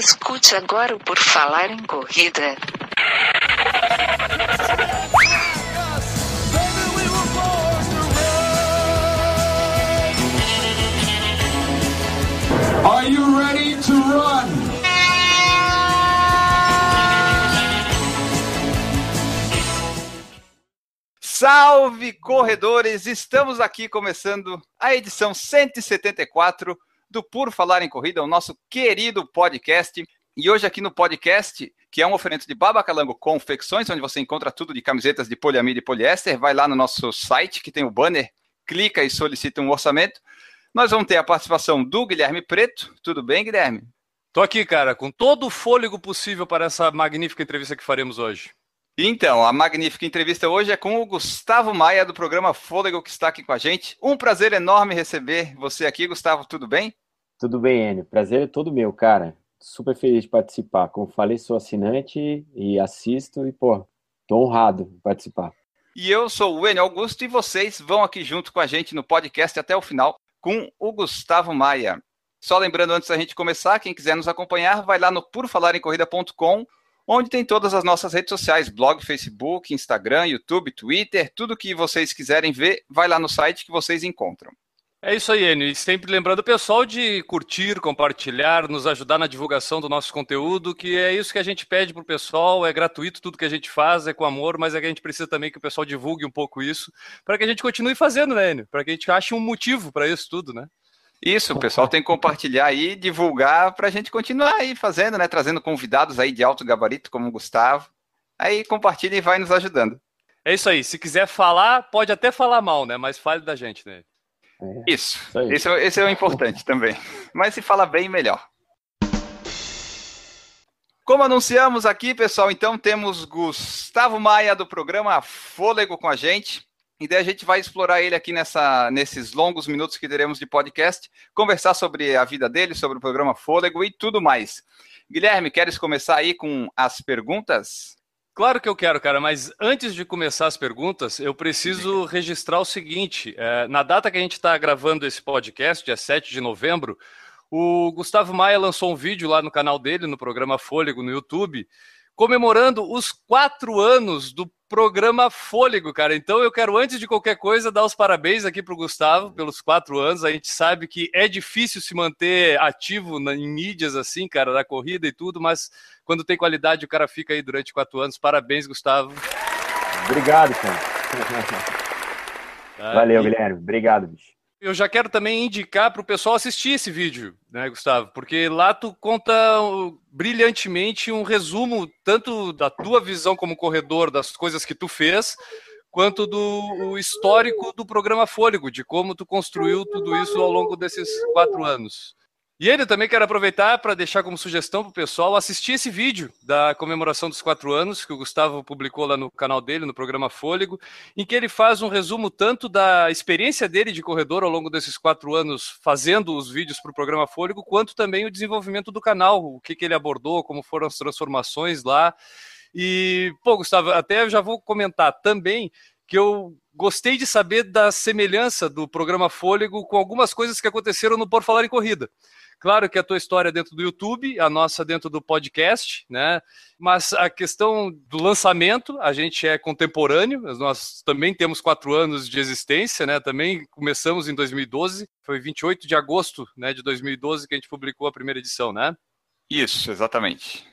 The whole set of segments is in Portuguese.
Escute agora o Por Falar em Corrida. Are you ready to run? Salve corredores! Estamos aqui começando a edição 174 do Por Falar em Corrida, o nosso querido podcast. E hoje aqui no podcast, que é um oferente de Babacalango Confecções, onde você encontra tudo de camisetas de poliamida e poliéster, vai lá no nosso site que tem o banner, clica e solicita um orçamento. Nós vamos ter a participação do Guilherme Preto. Tudo bem, Guilherme? Tô aqui, cara, com todo o fôlego possível para essa magnífica entrevista que faremos hoje. Então, a magnífica entrevista hoje é com o Gustavo Maia, do programa Fôlego, que está aqui com a gente. Um prazer enorme receber você aqui, Gustavo, tudo bem? Tudo bem, Enio. Prazer é todo meu, cara. Super feliz de participar. Como falei, sou assinante e assisto e, pô, tô honrado de participar. E eu sou o Enio Augusto e vocês vão aqui junto com a gente no podcast até o final com o Gustavo Maia. Só lembrando antes da gente começar, quem quiser nos acompanhar, vai lá no purofalarencorrida.com onde tem todas as nossas redes sociais, blog, Facebook, Instagram, YouTube, Twitter, tudo que vocês quiserem ver, vai lá no site que vocês encontram. É isso aí, Enio. E sempre lembrando o pessoal de curtir, compartilhar, nos ajudar na divulgação do nosso conteúdo, que é isso que a gente pede para o pessoal, é gratuito tudo que a gente faz, é com amor, mas é que a gente precisa também que o pessoal divulgue um pouco isso, para que a gente continue fazendo, né, Enio? Para que a gente ache um motivo para isso tudo, né? Isso, o pessoal tem que compartilhar aí, divulgar para a gente continuar aí fazendo, né? Trazendo convidados aí de alto gabarito, como o Gustavo. Aí compartilha e vai nos ajudando. É isso aí. Se quiser falar, pode até falar mal, né? Mas fale da gente, né? É, isso. isso esse, é, esse é o importante também. Mas se fala bem, melhor. Como anunciamos aqui, pessoal, então temos Gustavo Maia do programa Fôlego com a gente. E daí a gente vai explorar ele aqui nessa, nesses longos minutos que teremos de podcast, conversar sobre a vida dele, sobre o programa Fôlego e tudo mais. Guilherme, queres começar aí com as perguntas? Claro que eu quero, cara, mas antes de começar as perguntas, eu preciso registrar o seguinte: é, na data que a gente está gravando esse podcast, dia 7 de novembro, o Gustavo Maia lançou um vídeo lá no canal dele, no programa Fôlego, no YouTube, comemorando os quatro anos do programa Fôlego, cara. Então eu quero, antes de qualquer coisa, dar os parabéns aqui para o Gustavo pelos quatro anos. A gente sabe que é difícil se manter ativo em mídias assim, cara, da corrida e tudo, mas quando tem qualidade o cara fica aí durante quatro anos. Parabéns, Gustavo. Obrigado, cara. Valeu, Guilherme. Obrigado, bicho eu já quero também indicar para o pessoal assistir esse vídeo, né, Gustavo? Porque lá tu conta brilhantemente um resumo tanto da tua visão como corredor, das coisas que tu fez, quanto do histórico do programa Fôlego, de como tu construiu tudo isso ao longo desses quatro anos. E ele também quero aproveitar para deixar como sugestão para o pessoal assistir esse vídeo da comemoração dos quatro anos que o Gustavo publicou lá no canal dele, no programa Fôlego, em que ele faz um resumo tanto da experiência dele de corredor ao longo desses quatro anos fazendo os vídeos para o programa Fôlego, quanto também o desenvolvimento do canal, o que, que ele abordou, como foram as transformações lá. E, pô, Gustavo, até já vou comentar também que eu gostei de saber da semelhança do programa Fôlego com algumas coisas que aconteceram no Por Falar em Corrida. Claro que a tua história é dentro do YouTube, a nossa dentro do podcast, né? Mas a questão do lançamento, a gente é contemporâneo, nós também temos quatro anos de existência, né? Também começamos em 2012, foi 28 de agosto né, de 2012 que a gente publicou a primeira edição, né? Isso, exatamente.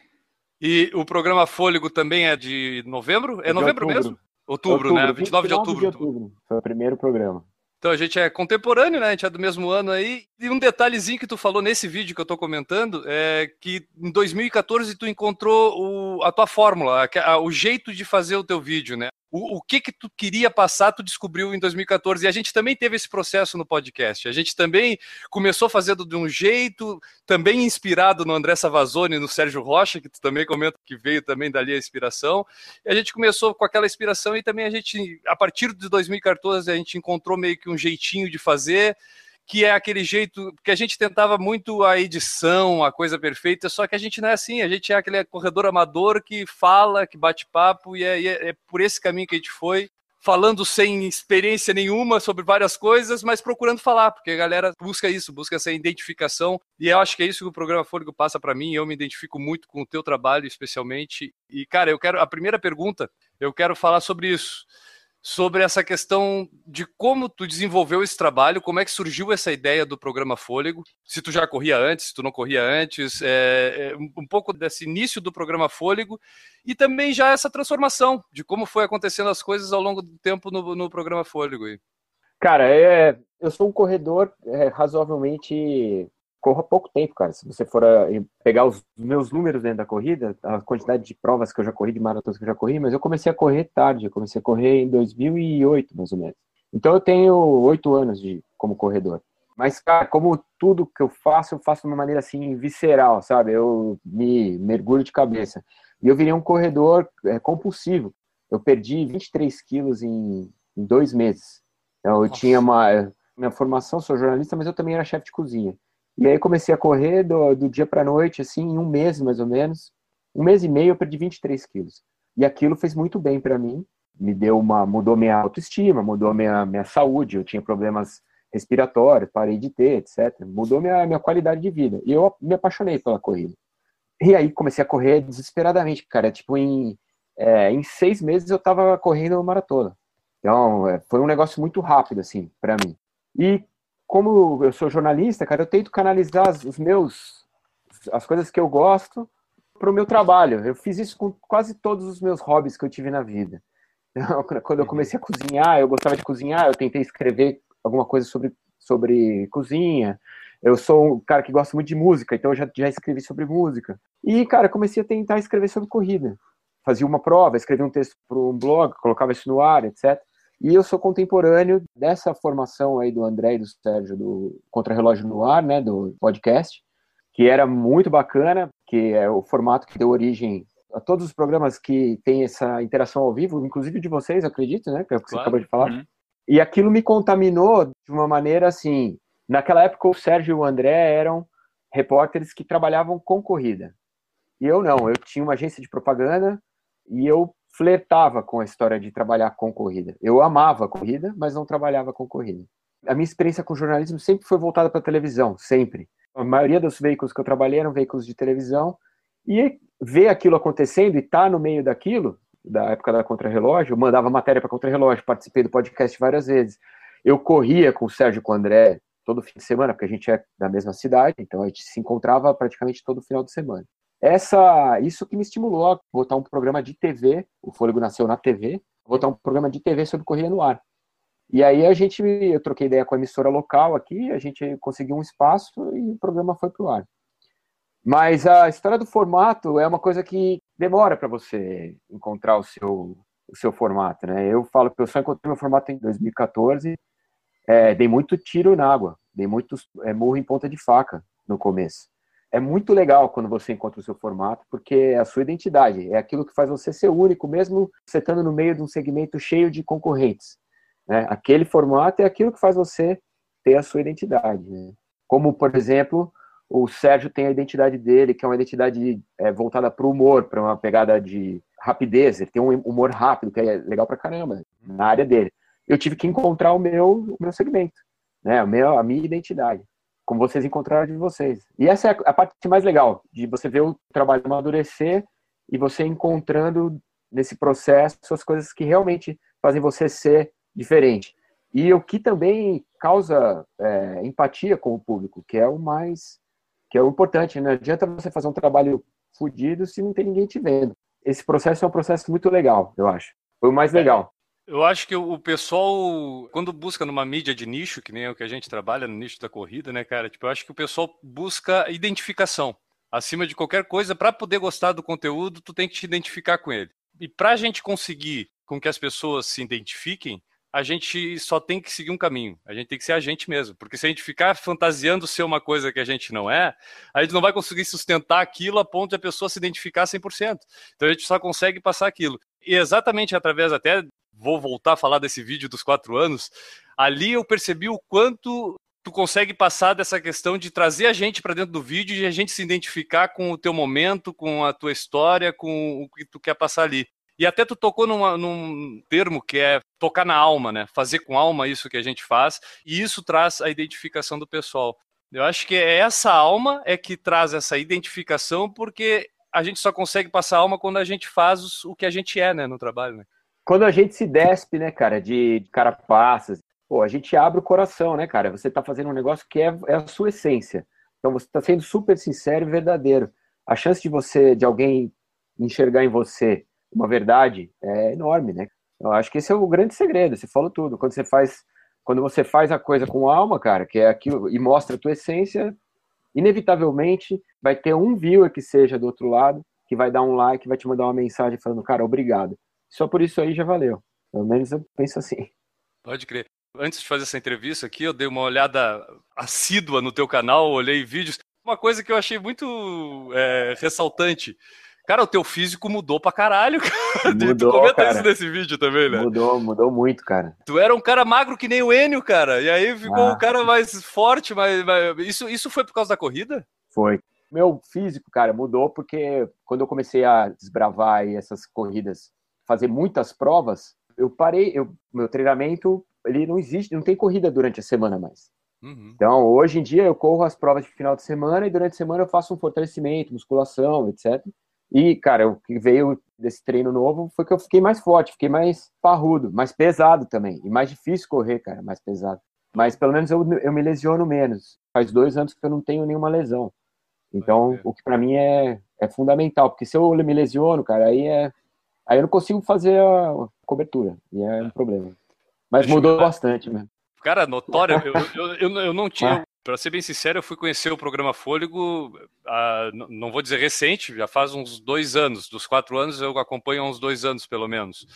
E o programa Fôlego também é de novembro? É de novembro outubro. mesmo? Outubro, outubro, né? 29 de outubro. de outubro. Foi o primeiro programa. Então a gente é contemporâneo, né? A gente é do mesmo ano aí. E um detalhezinho que tu falou nesse vídeo que eu tô comentando é que em 2014 tu encontrou o, a tua fórmula, a, o jeito de fazer o teu vídeo, né? O, o, que que tu queria passar, tu descobriu em 2014. E a gente também teve esse processo no podcast. A gente também começou fazendo de um jeito, também inspirado no André Savazone, no Sérgio Rocha, que tu também comenta que veio também dali a inspiração. E a gente começou com aquela inspiração e também a gente, a partir de 2014, a gente encontrou meio que um jeitinho de fazer que é aquele jeito que a gente tentava muito a edição, a coisa perfeita, só que a gente não é assim, a gente é aquele corredor amador que fala, que bate papo, e é, é, é por esse caminho que a gente foi. falando sem experiência nenhuma sobre várias coisas, mas procurando falar, porque a galera busca isso, busca essa identificação, e eu acho que é isso que o programa Fôlego passa para mim, eu me identifico muito com o teu trabalho, especialmente. E cara, eu quero a primeira pergunta, eu quero falar sobre isso sobre essa questão de como tu desenvolveu esse trabalho, como é que surgiu essa ideia do programa Fôlego, se tu já corria antes, se tu não corria antes, é, é, um pouco desse início do programa Fôlego e também já essa transformação de como foi acontecendo as coisas ao longo do tempo no, no programa Fôlego. Cara, é, eu sou um corredor é, razoavelmente corro há pouco tempo, cara. Se você for eh, pegar os meus números dentro da corrida, a quantidade de provas que eu já corri, de maratonas que eu já corri, mas eu comecei a correr tarde, eu comecei a correr em 2008, mais ou menos. Então eu tenho oito anos de como corredor. Mas, cara, como tudo que eu faço, eu faço de uma maneira assim visceral, sabe? Eu me mergulho de cabeça. E eu virei um corredor é, compulsivo. Eu perdi 23 quilos em, em dois meses. Então, eu Nossa. tinha uma. Minha formação, sou jornalista, mas eu também era chefe de cozinha. E aí comecei a correr do, do dia para noite, assim, em um mês mais ou menos. Um mês e meio eu perdi 23 quilos. E aquilo fez muito bem para mim. Me deu uma, mudou minha autoestima, mudou minha, minha saúde. Eu tinha problemas respiratórios, parei de ter, etc. Mudou minha, minha qualidade de vida. E eu me apaixonei pela corrida. E aí comecei a correr desesperadamente, cara. Tipo, em, é, em seis meses eu tava correndo maratona. Então, é, foi um negócio muito rápido, assim, para mim. E como eu sou jornalista, cara, eu tento canalizar os meus as coisas que eu gosto para o meu trabalho. Eu fiz isso com quase todos os meus hobbies que eu tive na vida. Quando eu uhum. comecei a cozinhar, eu gostava de cozinhar, eu tentei escrever alguma coisa sobre, sobre cozinha. Eu sou um cara que gosta muito de música, então eu já, já escrevi sobre música. E, cara, comecei a tentar escrever sobre corrida. Fazia uma prova, escrevia um texto para um blog, colocava isso no ar, etc. E eu sou contemporâneo dessa formação aí do André e do Sérgio do Contra-Relógio no Ar, né, do podcast, que era muito bacana, que é o formato que deu origem a todos os programas que tem essa interação ao vivo, inclusive de vocês, acredito, né, que é o que claro. você acabou de falar. Uhum. E aquilo me contaminou de uma maneira assim, naquela época o Sérgio e o André eram repórteres que trabalhavam com corrida. E eu não, eu tinha uma agência de propaganda e eu flertava com a história de trabalhar com corrida. Eu amava a corrida, mas não trabalhava com corrida. A minha experiência com jornalismo sempre foi voltada para televisão, sempre. A maioria dos veículos que eu trabalhei eram veículos de televisão e ver aquilo acontecendo e estar tá no meio daquilo, da época da Contra-Relógio, eu mandava matéria para Contra-Relógio, participei do podcast várias vezes. Eu corria com o Sérgio com o André todo fim de semana, porque a gente é da mesma cidade, então a gente se encontrava praticamente todo final de semana essa isso que me estimulou a botar um programa de TV, o Fôlego nasceu na TV, botar um programa de TV sobre corrida no ar. E aí a gente, eu troquei ideia com a emissora local aqui, a gente conseguiu um espaço e o programa foi pro ar. Mas a história do formato é uma coisa que demora para você encontrar o seu, o seu formato, né? Eu falo que eu só encontrei meu formato em 2014, é, dei muito tiro na água, dei muito é, murro em ponta de faca no começo é muito legal quando você encontra o seu formato, porque é a sua identidade, é aquilo que faz você ser único, mesmo você estando no meio de um segmento cheio de concorrentes. Né? Aquele formato é aquilo que faz você ter a sua identidade. Né? Como, por exemplo, o Sérgio tem a identidade dele, que é uma identidade é, voltada para o humor, para uma pegada de rapidez, ele tem um humor rápido, que é legal para caramba, na área dele. Eu tive que encontrar o meu, o meu segmento, né? o meu, a minha identidade como vocês encontraram de vocês. E essa é a parte mais legal, de você ver o trabalho amadurecer e você encontrando nesse processo as coisas que realmente fazem você ser diferente. E o que também causa é, empatia com o público, que é o mais que é o importante. Não adianta você fazer um trabalho fodido se não tem ninguém te vendo. Esse processo é um processo muito legal, eu acho. Foi o mais é. legal. Eu acho que o pessoal, quando busca numa mídia de nicho, que nem é o que a gente trabalha no nicho da corrida, né, cara? Tipo, eu acho que o pessoal busca identificação. Acima de qualquer coisa, para poder gostar do conteúdo, tu tem que te identificar com ele. E para a gente conseguir com que as pessoas se identifiquem, a gente só tem que seguir um caminho. A gente tem que ser a gente mesmo. Porque se a gente ficar fantasiando ser uma coisa que a gente não é, a gente não vai conseguir sustentar aquilo a ponto de a pessoa se identificar 100%. Então a gente só consegue passar aquilo. E exatamente através até vou voltar a falar desse vídeo dos quatro anos, ali eu percebi o quanto tu consegue passar dessa questão de trazer a gente para dentro do vídeo e a gente se identificar com o teu momento, com a tua história, com o que tu quer passar ali. E até tu tocou numa, num termo que é tocar na alma, né? Fazer com alma isso que a gente faz, e isso traz a identificação do pessoal. Eu acho que é essa alma é que traz essa identificação, porque a gente só consegue passar alma quando a gente faz o que a gente é, né, no trabalho, né? Quando a gente se despe, né, cara, de, de carapaças, pô, a gente abre o coração, né, cara? Você tá fazendo um negócio que é, é a sua essência. Então você tá sendo super sincero e verdadeiro. A chance de você, de alguém enxergar em você uma verdade é enorme, né? Eu acho que esse é o grande segredo. Você falou tudo. Quando você faz, quando você faz a coisa com alma, cara, que é aquilo e mostra a tua essência, inevitavelmente vai ter um viewer que seja do outro lado que vai dar um like, vai te mandar uma mensagem falando, cara, obrigado. Só por isso aí já valeu. Pelo menos eu penso assim. Pode crer. Antes de fazer essa entrevista aqui, eu dei uma olhada assídua no teu canal, olhei vídeos. Uma coisa que eu achei muito é, ressaltante Cara, o teu físico mudou pra caralho, cara. Mudou, tu comenta cara. isso nesse vídeo também, né? Mudou, mudou muito, cara. Tu era um cara magro que nem o Enio, cara. E aí ficou Ah. um cara mais forte, mas, isso, isso foi por causa da corrida? Foi. Meu físico, cara, mudou porque quando eu comecei a desbravar aí essas corridas, fazer muitas provas, eu parei, eu, meu treinamento, ele não existe, não tem corrida durante a semana mais. Uhum. Então, hoje em dia eu corro as provas de final de semana e durante a semana eu faço um fortalecimento, musculação, etc. E, cara, o que veio desse treino novo foi que eu fiquei mais forte, fiquei mais parrudo, mais pesado também. E mais difícil correr, cara, mais pesado. Mas pelo menos eu, eu me lesiono menos. Faz dois anos que eu não tenho nenhuma lesão. Então, o que pra mim é, é fundamental, porque se eu me lesiono, cara, aí é. Aí eu não consigo fazer a cobertura. E é um problema. Mas eu mudou ver. bastante mesmo. Cara, notório, eu, eu, eu, eu não tinha. Ah. Pra ser bem sincero, eu fui conhecer o programa Fôlego, ah, não vou dizer recente, já faz uns dois anos. Dos quatro anos, eu acompanho há uns dois anos, pelo menos.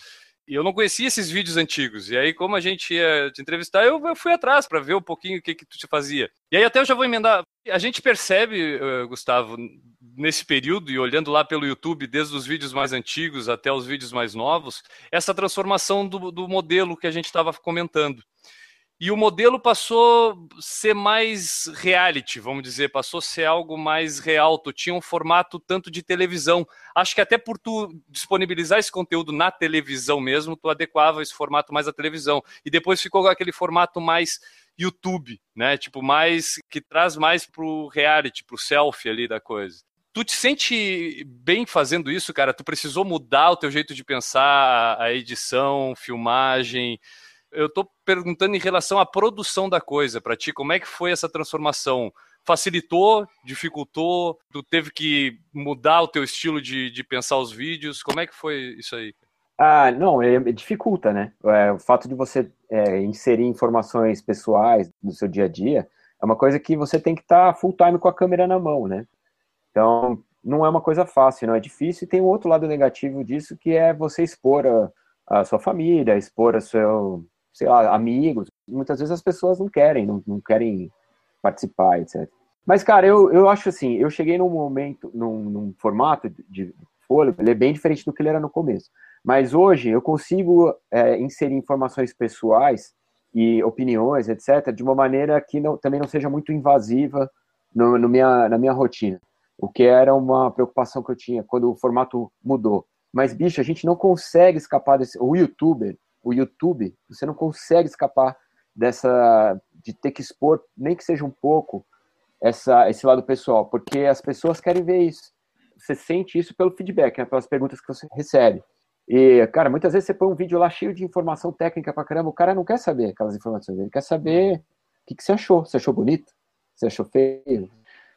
E eu não conhecia esses vídeos antigos. E aí, como a gente ia te entrevistar, eu, eu fui atrás para ver um pouquinho o que, que tu te fazia. E aí, até eu já vou emendar. A gente percebe, eh, Gustavo, nesse período, e olhando lá pelo YouTube, desde os vídeos mais antigos até os vídeos mais novos, essa transformação do, do modelo que a gente estava comentando. E o modelo passou a ser mais reality, vamos dizer, passou a ser algo mais real. Tu tinha um formato tanto de televisão. Acho que até por tu disponibilizar esse conteúdo na televisão mesmo, tu adequava esse formato mais à televisão. E depois ficou aquele formato mais YouTube, né? Tipo, mais que traz mais pro reality, pro selfie ali da coisa. Tu te sente bem fazendo isso, cara? Tu precisou mudar o teu jeito de pensar, a edição, filmagem. Eu tô perguntando em relação à produção da coisa para ti, como é que foi essa transformação? Facilitou, dificultou? Tu teve que mudar o teu estilo de, de pensar os vídeos? Como é que foi isso aí? Ah, não, é, dificulta, né? É, o fato de você é, inserir informações pessoais no seu dia a dia é uma coisa que você tem que estar full time com a câmera na mão, né? Então, não é uma coisa fácil, não é difícil. E tem um outro lado negativo disso, que é você expor a, a sua família, expor a seu, sei lá, amigos. Muitas vezes as pessoas não querem, não, não querem participar, etc. Mas, cara, eu, eu acho assim, eu cheguei num momento, num, num formato de, de fôlego, ele é bem diferente do que ele era no começo. Mas hoje eu consigo é, inserir informações pessoais e opiniões, etc., de uma maneira que não, também não seja muito invasiva no, no minha, na minha rotina. O que era uma preocupação que eu tinha quando o formato mudou. Mas, bicho, a gente não consegue escapar desse. O youtuber, o YouTube, você não consegue escapar dessa. de ter que expor, nem que seja um pouco, essa, esse lado pessoal, porque as pessoas querem ver isso. Você sente isso pelo feedback, né, pelas perguntas que você recebe. E, cara, muitas vezes você põe um vídeo lá cheio de informação técnica pra caramba, o cara não quer saber aquelas informações, ele quer saber o que, que você achou. Você achou bonito? Você achou feio?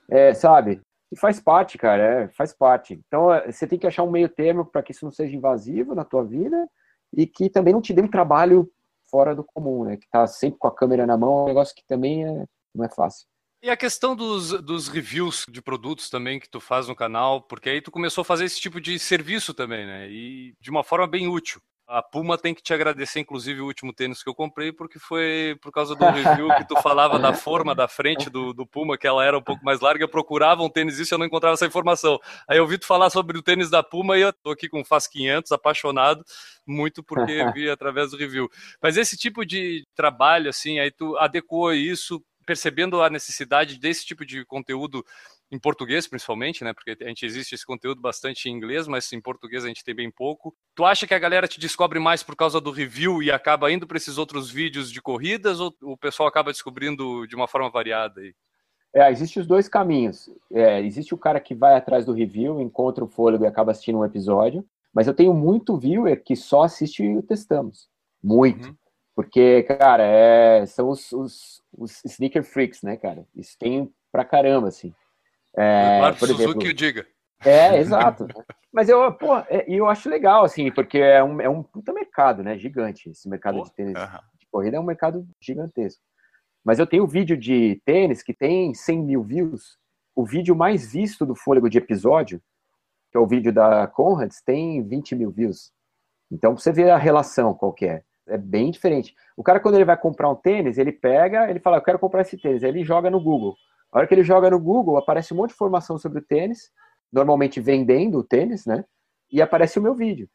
É, sabe? E faz parte, cara, é, faz parte. Então, é, você tem que achar um meio termo para que isso não seja invasivo na tua vida e que também não te dê um trabalho fora do comum, né? Que tá sempre com a câmera na mão, é um negócio que também é, não é fácil. E a questão dos, dos reviews de produtos também que tu faz no canal, porque aí tu começou a fazer esse tipo de serviço também, né? E de uma forma bem útil. A Puma tem que te agradecer, inclusive, o último tênis que eu comprei, porque foi por causa do review que tu falava da forma da frente do, do Puma, que ela era um pouco mais larga. Eu procurava um tênis isso e eu não encontrava essa informação. Aí eu vi tu falar sobre o tênis da Puma e eu tô aqui com o Faz 500, apaixonado, muito porque vi através do review. Mas esse tipo de trabalho, assim, aí tu adequou isso percebendo a necessidade desse tipo de conteúdo em português, principalmente, né? Porque a gente existe esse conteúdo bastante em inglês, mas em português a gente tem bem pouco. Tu acha que a galera te descobre mais por causa do review e acaba indo para esses outros vídeos de corridas, ou o pessoal acaba descobrindo de uma forma variada aí? É, existem os dois caminhos. É, existe o cara que vai atrás do review, encontra o fôlego e acaba assistindo um episódio, mas eu tenho muito viewer que só assiste o Testamos. Muito. Uhum. Porque, cara, é, são os, os, os, sneaker freaks, né, cara? Isso tem pra caramba, assim. É, Eduardo por exemplo, Suzuki o diga. É, exato. Mas eu, pô, é, eu acho legal, assim, porque é um, é um puta mercado, né? Gigante. Esse mercado pô, de tênis uh -huh. de corrida é um mercado gigantesco. Mas eu tenho um vídeo de tênis que tem 100 mil views. O vídeo mais visto do fôlego de episódio, que é o vídeo da Conrads, tem 20 mil views. Então, você vê a relação qualquer. É é bem diferente. O cara, quando ele vai comprar um tênis, ele pega, ele fala, eu quero comprar esse tênis. Aí ele joga no Google. A hora que ele joga no Google, aparece um monte de informação sobre o tênis, normalmente vendendo o tênis, né? E aparece o meu vídeo.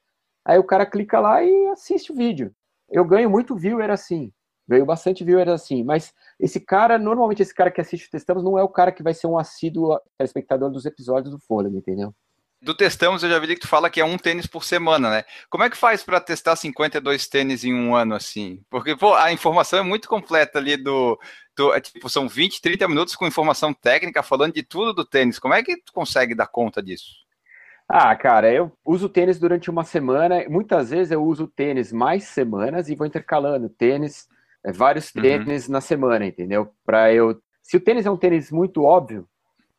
Aí o cara clica lá e assiste o vídeo. Eu ganho muito viewer assim. Ganho bastante viewer assim. Mas esse cara, normalmente esse cara que assiste o Testamos não é o cara que vai ser um assíduo espectador dos episódios do Fôlego, entendeu? Do testamos, eu já vi que tu fala que é um tênis por semana, né? Como é que faz para testar 52 tênis em um ano assim? Porque pô, a informação é muito completa ali do, do é, tipo, são 20, 30 minutos com informação técnica falando de tudo do tênis. Como é que tu consegue dar conta disso? Ah, cara, eu uso tênis durante uma semana. Muitas vezes eu uso tênis mais semanas e vou intercalando tênis, é, vários uhum. tênis uhum. na semana, entendeu? Para eu, se o tênis é um tênis muito óbvio,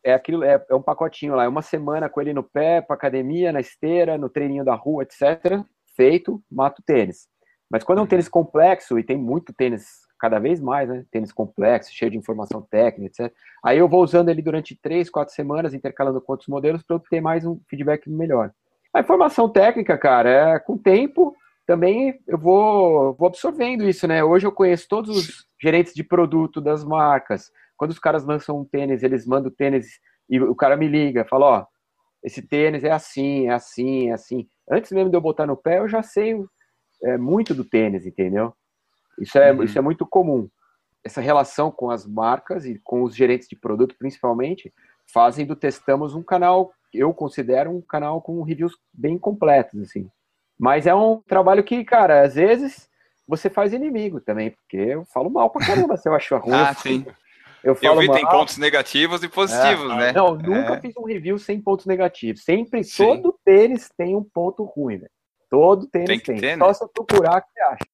é aquilo, é, é um pacotinho lá, é uma semana com ele no pé, para academia, na esteira, no treininho da rua, etc. Feito, mato tênis. Mas quando é um tênis complexo, e tem muito tênis cada vez mais, né? Tênis complexo, cheio de informação técnica, etc. Aí eu vou usando ele durante três, quatro semanas, intercalando com outros modelos, para eu ter mais um feedback melhor. A informação técnica, cara, é com o tempo também eu vou, vou absorvendo isso, né? Hoje eu conheço todos os gerentes de produto das marcas, quando os caras lançam um tênis, eles mandam o tênis e o cara me liga, fala, ó, esse tênis é assim, é assim, é assim. Antes mesmo de eu botar no pé, eu já sei é, muito do tênis, entendeu? Isso é, uhum. isso é muito comum. Essa relação com as marcas e com os gerentes de produto, principalmente, fazem do Testamos um canal, eu considero um canal com reviews bem completos, assim. Mas é um trabalho que, cara, às vezes você faz inimigo também, porque eu falo mal pra caramba se eu acho ruim. ah, sim. Eu, eu vi, tem pontos negativos e positivos, é, né? Não, nunca é. fiz um review sem pontos negativos. Sempre, Sim. todo tênis tem um ponto ruim, né? Todo tênis tem. tem. Ter, Só né? se eu procurar, que você acha?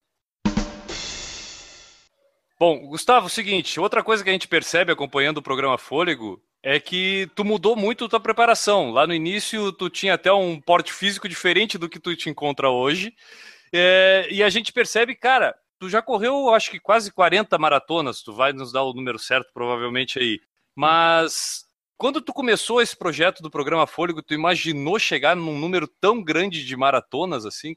Bom, Gustavo, seguinte, outra coisa que a gente percebe acompanhando o programa Fôlego é que tu mudou muito tua preparação. Lá no início, tu tinha até um porte físico diferente do que tu te encontra hoje. É, e a gente percebe, cara, tu já correu, acho que quase 40 maratonas, tu vai nos dar o número certo provavelmente aí. Mas quando tu começou esse projeto do programa Fôlego, tu imaginou chegar num número tão grande de maratonas assim?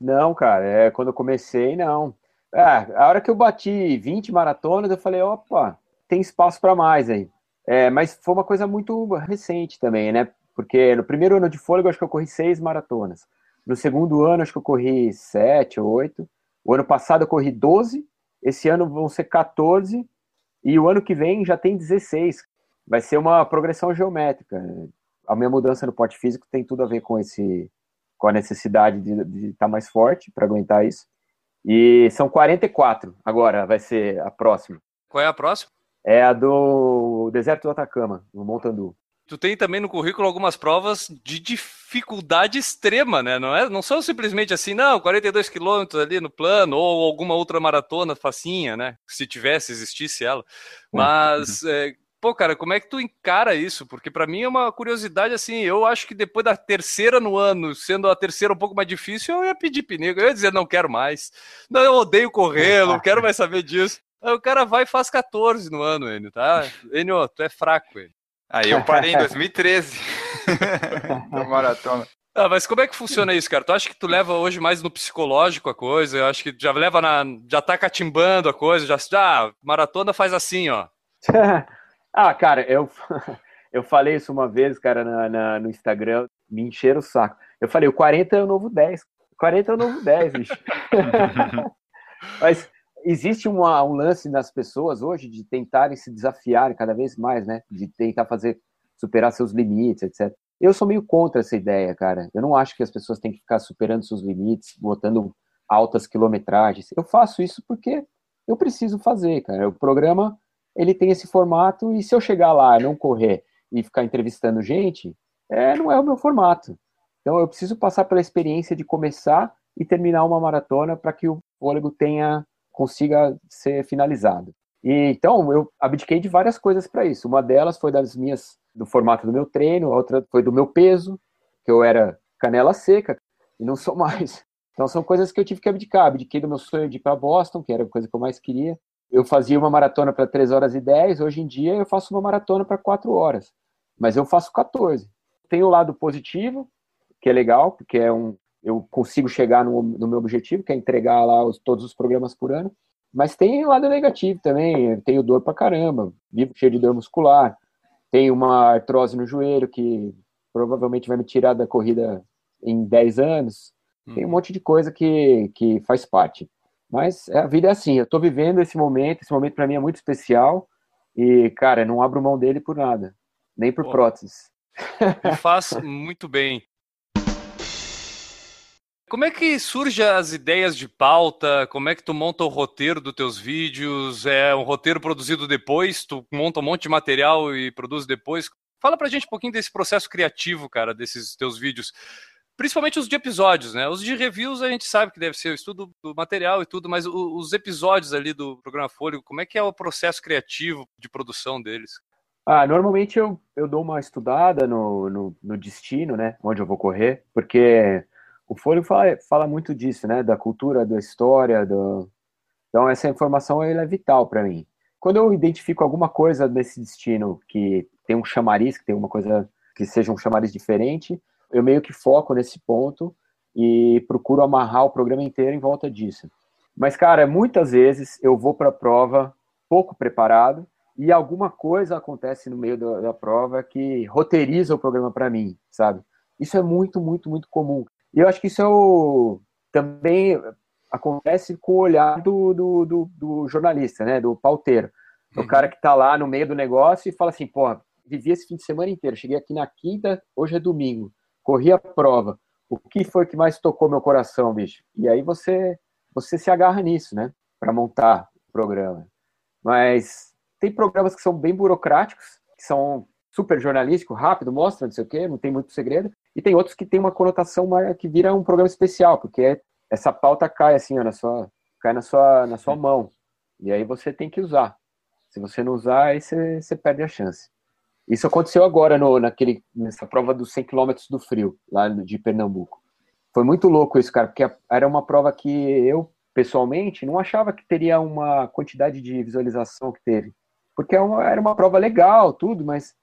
Não, cara, é quando eu comecei, não. É, a hora que eu bati 20 maratonas, eu falei, opa, tem espaço para mais aí. É, mas foi uma coisa muito recente também, né? Porque no primeiro ano de fôlego, acho que eu corri seis maratonas. No segundo ano, acho que eu corri sete ou oito. O ano passado eu corri 12, esse ano vão ser 14, e o ano que vem já tem 16. Vai ser uma progressão geométrica. A minha mudança no porte físico tem tudo a ver com esse com a necessidade de estar tá mais forte para aguentar isso. E são 44 agora, vai ser a próxima. Qual é a próxima? É a do Deserto do Atacama, no Montandu tu tem também no currículo algumas provas de dificuldade extrema, né? Não, é, não são simplesmente assim, não, 42 quilômetros ali no plano, ou alguma outra maratona facinha, né? Se tivesse, existisse ela. Mas, uhum. é, pô, cara, como é que tu encara isso? Porque para mim é uma curiosidade, assim, eu acho que depois da terceira no ano, sendo a terceira um pouco mais difícil, eu ia pedir pneu, eu ia dizer, não quero mais. Não, eu odeio correr, não quero mais saber disso. Aí o cara vai e faz 14 no ano, Enio, tá? Enio, tu é fraco, Enio. Aí eu parei em 2013 na maratona. Ah, mas como é que funciona isso, cara? Tu acha que tu leva hoje mais no psicológico a coisa? Eu acho que já leva na. já tá catimbando a coisa, já. Ah, maratona faz assim, ó. ah, cara, eu, eu falei isso uma vez, cara, na, na, no Instagram, me encheram o saco. Eu falei, o 40 é o novo 10. 40 é o novo 10, bicho. mas existe uma, um lance nas pessoas hoje de tentarem se desafiar cada vez mais, né? De tentar fazer superar seus limites, etc. Eu sou meio contra essa ideia, cara. Eu não acho que as pessoas têm que ficar superando seus limites, botando altas quilometragens. Eu faço isso porque eu preciso fazer, cara. O programa ele tem esse formato e se eu chegar lá, não correr e ficar entrevistando gente, é, não é o meu formato. Então eu preciso passar pela experiência de começar e terminar uma maratona para que o fôlego tenha consiga ser finalizado. E então eu abdiquei de várias coisas para isso. Uma delas foi das minhas do formato do meu treino, a outra foi do meu peso, que eu era canela seca e não sou mais. Então são coisas que eu tive que abdicar. Abdiquei do meu sonho de ir para Boston, que era a coisa que eu mais queria. Eu fazia uma maratona para 3 horas e 10, hoje em dia eu faço uma maratona para 4 horas. Mas eu faço 14. Tem o lado positivo, que é legal, porque é um, eu consigo chegar no, no meu objetivo, que é entregar lá os, todos os programas por ano. Mas tem lado negativo também. Eu tenho dor pra caramba, vivo cheio de dor muscular. Tenho uma artrose no joelho que provavelmente vai me tirar da corrida em 10 anos. Tem um uhum. monte de coisa que, que faz parte. Mas a vida é assim, eu tô vivendo esse momento, esse momento para mim é muito especial. E, cara, não abro mão dele por nada, nem por Pô, próteses. E faz muito bem. Como é que surgem as ideias de pauta? Como é que tu monta o roteiro dos teus vídeos? É um roteiro produzido depois? Tu monta um monte de material e produz depois? Fala pra gente um pouquinho desse processo criativo, cara, desses teus vídeos. Principalmente os de episódios, né? Os de reviews a gente sabe que deve ser o estudo do material e tudo, mas os episódios ali do programa Fôlego, como é que é o processo criativo de produção deles? Ah, normalmente eu, eu dou uma estudada no, no, no destino, né? Onde eu vou correr, porque o Folho fala, fala muito disso, né? Da cultura, da história, do... então essa informação é vital para mim. Quando eu identifico alguma coisa desse destino que tem um chamariz, que tem uma coisa que seja um chamariz diferente, eu meio que foco nesse ponto e procuro amarrar o programa inteiro em volta disso. Mas, cara, muitas vezes eu vou para a prova pouco preparado e alguma coisa acontece no meio da, da prova que roteiriza o programa para mim, sabe? Isso é muito, muito, muito comum. E eu acho que isso é o, também acontece com o olhar do, do, do, do jornalista, né? Do pauteiro. O cara que está lá no meio do negócio e fala assim, pô, vivi esse fim de semana inteiro, cheguei aqui na quinta, hoje é domingo, corri a prova. O que foi que mais tocou meu coração, bicho? E aí você você se agarra nisso, né? Para montar o programa. Mas tem programas que são bem burocráticos, que são super jornalístico, rápido, mostra, não sei o quê, não tem muito segredo. E tem outros que tem uma conotação mais, que vira um programa especial, porque essa pauta cai assim, ó, na sua, cai na sua, na sua mão. E aí você tem que usar. Se você não usar, aí você, você perde a chance. Isso aconteceu agora no, naquele, nessa prova dos 100 km do frio, lá de Pernambuco. Foi muito louco isso, cara, porque era uma prova que eu, pessoalmente, não achava que teria uma quantidade de visualização que teve. Porque é era uma prova legal, tudo, mas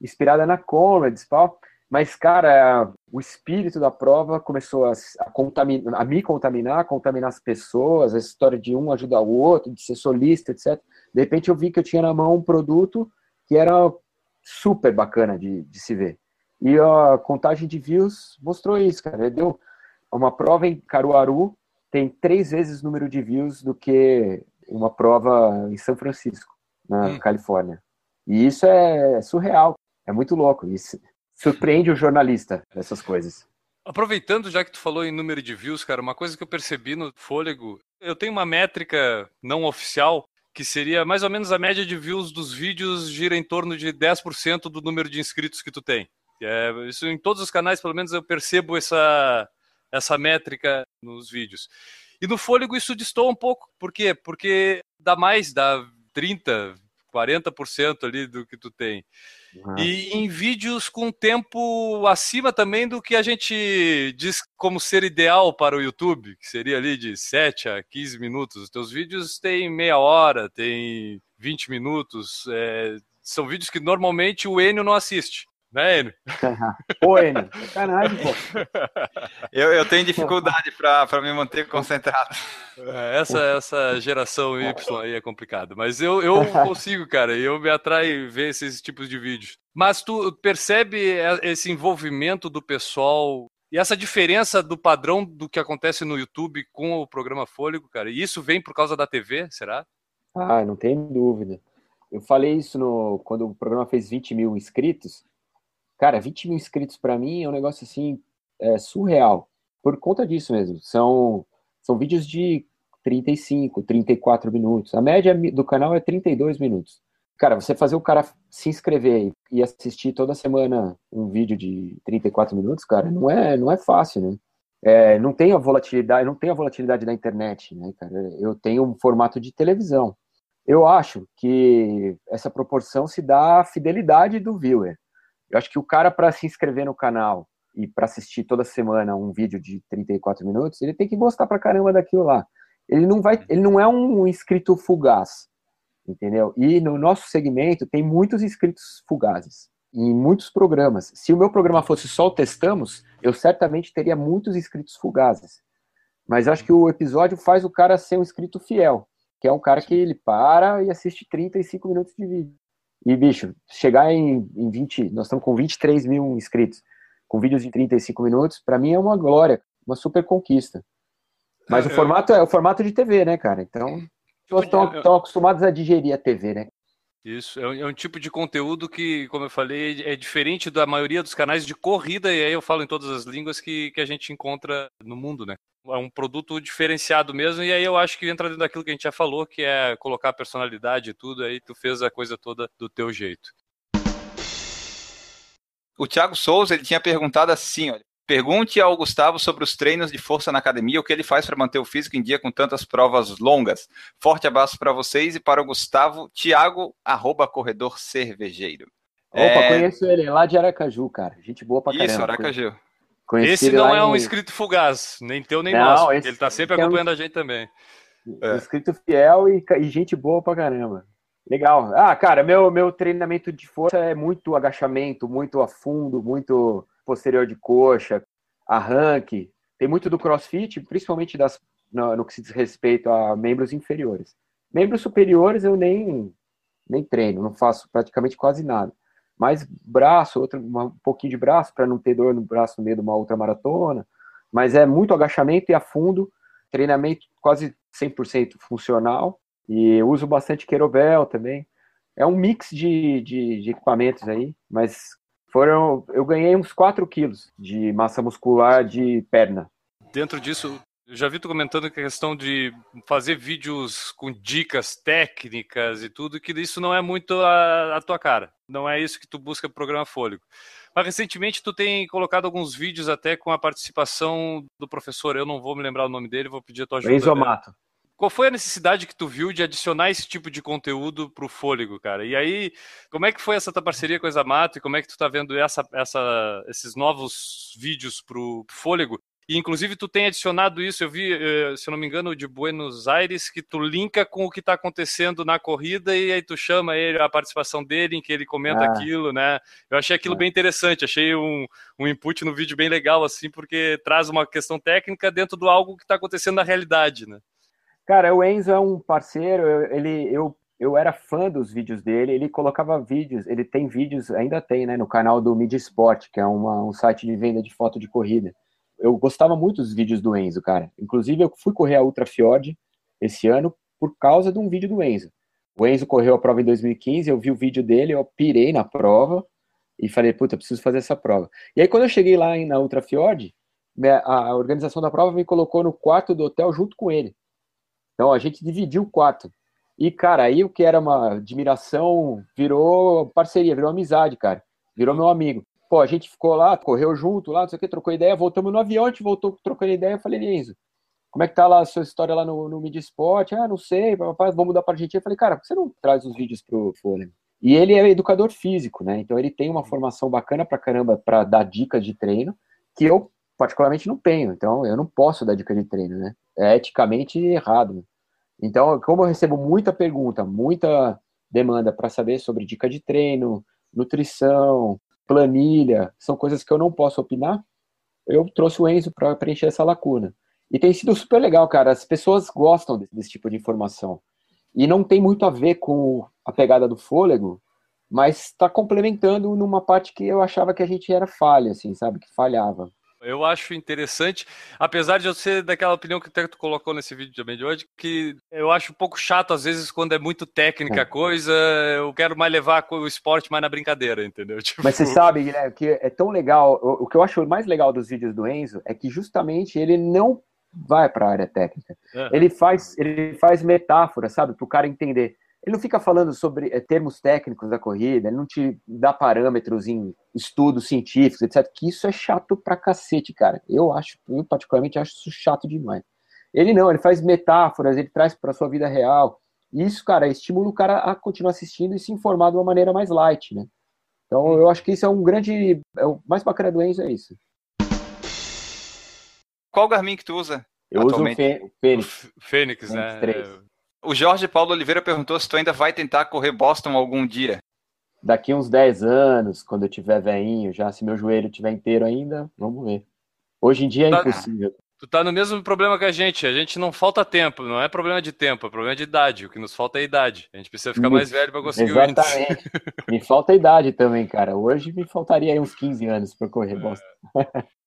inspirada na Comrades, pau. Mas, cara, o espírito da prova começou a, a, contaminar, a me contaminar, a contaminar as pessoas, a história de um ajudar o outro, de ser solista, etc. De repente eu vi que eu tinha na mão um produto que era super bacana de, de se ver. E a contagem de views mostrou isso, cara. Deu uma prova em Caruaru tem três vezes o número de views do que uma prova em São Francisco, na hum. Califórnia. E isso é surreal, é muito louco. Isso surpreende o jornalista, essas coisas. Aproveitando, já que tu falou em número de views, cara, uma coisa que eu percebi no Fôlego, eu tenho uma métrica não oficial que seria mais ou menos a média de views dos vídeos gira em torno de 10% do número de inscritos que tu tem. É, isso em todos os canais, pelo menos eu percebo essa, essa métrica nos vídeos. E no Fôlego isso distou um pouco. Por quê? Porque dá mais, dá 30, 40% ali do que tu tem. Uhum. E em vídeos com tempo acima também do que a gente diz como ser ideal para o YouTube, que seria ali de 7 a 15 minutos. Os teus vídeos têm meia hora, tem 20 minutos. É, são vídeos que normalmente o Enio não assiste. Né, Enio? Pô, Enio, sacanagem, pô. Eu, eu tenho dificuldade para me manter concentrado. É, essa, essa geração Y aí é complicado, mas eu, eu consigo, cara, eu me atrai ver esses tipos de vídeos. Mas tu percebe esse envolvimento do pessoal E essa diferença do padrão do que acontece no YouTube com o programa Fôlego, cara, e isso vem por causa da TV, será? Ah, não tem dúvida. Eu falei isso no, quando o programa fez 20 mil inscritos. Cara, 20 mil inscritos para mim é um negócio assim é, surreal. Por conta disso mesmo. São, são vídeos de 35, 34 minutos. A média do canal é 32 minutos. Cara, você fazer o cara se inscrever e assistir toda semana um vídeo de 34 minutos, cara, não é, não é fácil, né? É, não tem a volatilidade, não tem a volatilidade da internet, né, cara? Eu tenho um formato de televisão. Eu acho que essa proporção se dá à fidelidade do viewer. Eu acho que o cara para se inscrever no canal e para assistir toda semana um vídeo de 34 minutos, ele tem que gostar pra caramba daquilo lá. Ele não vai, ele não é um inscrito fugaz entendeu? E no nosso segmento tem muitos inscritos fugazes em muitos programas. Se o meu programa fosse só o Testamos, eu certamente teria muitos inscritos fugazes. Mas acho que o episódio faz o cara ser um inscrito fiel, que é um cara que ele para e assiste 35 minutos de vídeo. E, bicho, chegar em, em 20, nós estamos com 23 mil inscritos, com vídeos de 35 minutos, para mim é uma glória, uma super conquista. Mas é, o formato é o formato de TV, né, cara? Então pessoas estão, estão acostumadas a digerir a TV, né? Isso, é um, é um, tipo de conteúdo que, como eu falei, é diferente da maioria dos canais de corrida, e aí eu falo em todas as línguas que, que a gente encontra no mundo, né? É um produto diferenciado mesmo, e aí eu acho que entra dentro daquilo que a gente já falou, que é colocar personalidade e tudo, aí tu fez a coisa toda do teu jeito. O Thiago Souza, ele tinha perguntado assim, olha, Pergunte ao Gustavo sobre os treinos de força na academia, o que ele faz para manter o físico em dia com tantas provas longas. Forte abraço para vocês e para o Gustavo, Thiago, arroba corredor cervejeiro. Opa, é... conheço ele, lá de Aracaju, cara. Gente boa pra caramba. Isso, Aracaju. Conheci esse não é um em... inscrito fugaz, nem teu nem não, nosso. Ele está sempre acompanhando é um... a gente também. É. Inscrito fiel e, e gente boa pra caramba. Legal. Ah, cara, meu, meu treinamento de força é muito agachamento, muito a fundo, muito posterior de coxa, arranque. Tem muito do crossfit, principalmente das, no, no que se diz respeito a membros inferiores. Membros superiores eu nem, nem treino, não faço praticamente quase nada. Mas braço, outro, um pouquinho de braço, para não ter dor no braço no meio de uma outra maratona. Mas é muito agachamento e a fundo, treinamento quase 100% funcional. E uso bastante querobel também. É um mix de, de, de equipamentos aí, mas foram, eu ganhei uns 4 quilos de massa muscular de perna. Dentro disso, eu já vi tu comentando que a questão de fazer vídeos com dicas técnicas e tudo, que isso não é muito a, a tua cara. Não é isso que tu busca pro programa Fôlego. Mas recentemente tu tem colocado alguns vídeos até com a participação do professor, eu não vou me lembrar o nome dele, vou pedir a tua ajuda. Enzo Mato. Qual foi a necessidade que tu viu de adicionar esse tipo de conteúdo para o Fôlego, cara? E aí, como é que foi essa tua parceria com a Examato e como é que tu tá vendo essa, essa, esses novos vídeos para o Fôlego? E, inclusive, tu tem adicionado isso, eu vi, eh, se eu não me engano, de Buenos Aires, que tu linka com o que está acontecendo na corrida e aí tu chama ele, a participação dele, em que ele comenta ah. aquilo, né? Eu achei aquilo ah. bem interessante, achei um, um input no vídeo bem legal, assim, porque traz uma questão técnica dentro do algo que está acontecendo na realidade, né? Cara, o Enzo é um parceiro, ele, eu, eu era fã dos vídeos dele, ele colocava vídeos, ele tem vídeos, ainda tem, né, no canal do Media Sport, que é uma, um site de venda de foto de corrida. Eu gostava muito dos vídeos do Enzo, cara. Inclusive, eu fui correr a Ultra Fjord esse ano por causa de um vídeo do Enzo. O Enzo correu a prova em 2015, eu vi o vídeo dele, eu pirei na prova e falei, puta, preciso fazer essa prova. E aí, quando eu cheguei lá na Ultra Fjord, a organização da prova me colocou no quarto do hotel junto com ele. Então a gente dividiu o quarto. E, cara, aí o que era uma admiração virou parceria, virou amizade, cara. Virou meu amigo. Pô, a gente ficou lá, correu junto lá, não sei o que, trocou ideia, voltamos no avião, a gente voltou trocando ideia. Eu falei, Enzo, como é que tá lá a sua história lá no, no Sport? Ah, não sei, vamos mudar pra Argentina. Eu falei, cara, por que você não traz os vídeos pro Folha? E ele é educador físico, né? Então ele tem uma formação bacana pra caramba pra dar dicas de treino, que eu particularmente não tenho. Então eu não posso dar dica de treino, né? É eticamente errado. Então, como eu recebo muita pergunta, muita demanda para saber sobre dica de treino, nutrição, planilha, são coisas que eu não posso opinar, eu trouxe o Enzo para preencher essa lacuna. E tem sido super legal, cara. As pessoas gostam desse, desse tipo de informação. E não tem muito a ver com a pegada do fôlego, mas está complementando numa parte que eu achava que a gente era falha, assim, sabe? Que falhava. Eu acho interessante, apesar de eu ser daquela opinião que tu colocou nesse vídeo também de hoje, que eu acho um pouco chato às vezes quando é muito técnica a coisa, eu quero mais levar o esporte mais na brincadeira, entendeu? Tipo... Mas você sabe, Guilherme, que é tão legal, o, o que eu acho mais legal dos vídeos do Enzo é que justamente ele não vai para a área técnica. Uhum. Ele faz ele faz metáfora, sabe, para o cara entender. Ele não fica falando sobre é, termos técnicos da corrida, ele não te dá parâmetros em estudos científicos, etc. Que isso é chato pra cacete, cara. Eu acho, eu particularmente acho isso chato demais. Ele não, ele faz metáforas, ele traz para sua vida real. E isso, cara, estimula o cara a continuar assistindo e se informar de uma maneira mais light, né? Então, eu acho que isso é um grande. É o mais bacana do Enzo é isso. Qual Garmin que tu usa? Eu atualmente? uso o Fênix. O Fênix, né? 3. O Jorge Paulo Oliveira perguntou se tu ainda vai tentar correr Boston algum dia. Daqui uns 10 anos, quando eu tiver veinho, já se meu joelho tiver inteiro ainda, vamos ver. Hoje em dia é tá, impossível. Tu tá no mesmo problema que a gente. A gente não falta tempo, não é problema de tempo, é problema de idade. O que nos falta é idade. A gente precisa ficar mais velho para conseguir Exatamente. me falta idade também, cara. Hoje me faltaria uns 15 anos para correr Boston.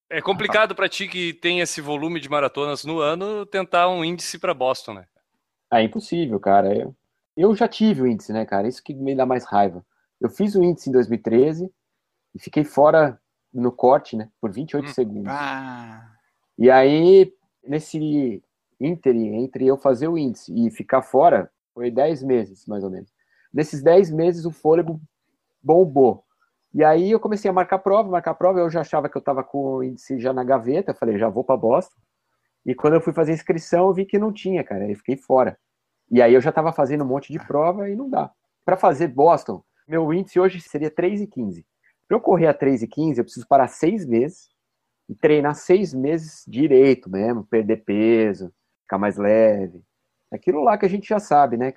É complicado para ti que tem esse volume de maratonas no ano tentar um índice para Boston, né? É impossível, cara. Eu, eu já tive o índice, né, cara? Isso que me dá mais raiva. Eu fiz o índice em 2013 e fiquei fora no corte, né, por 28 hum. segundos. Ah. E aí, nesse ínterim, entre eu fazer o índice e ficar fora, foi 10 meses, mais ou menos. Nesses 10 meses, o fôlego bombou. E aí eu comecei a marcar prova, marcar prova, eu já achava que eu estava com o índice já na gaveta, falei, já vou para Boston. E quando eu fui fazer inscrição, eu vi que não tinha, cara, eu fiquei fora. E aí eu já estava fazendo um monte de prova e não dá. Para fazer Boston, meu índice hoje seria 3,15. Para eu correr a 3,15, eu preciso parar seis meses e treinar seis meses direito mesmo, perder peso, ficar mais leve. Aquilo lá que a gente já sabe, né?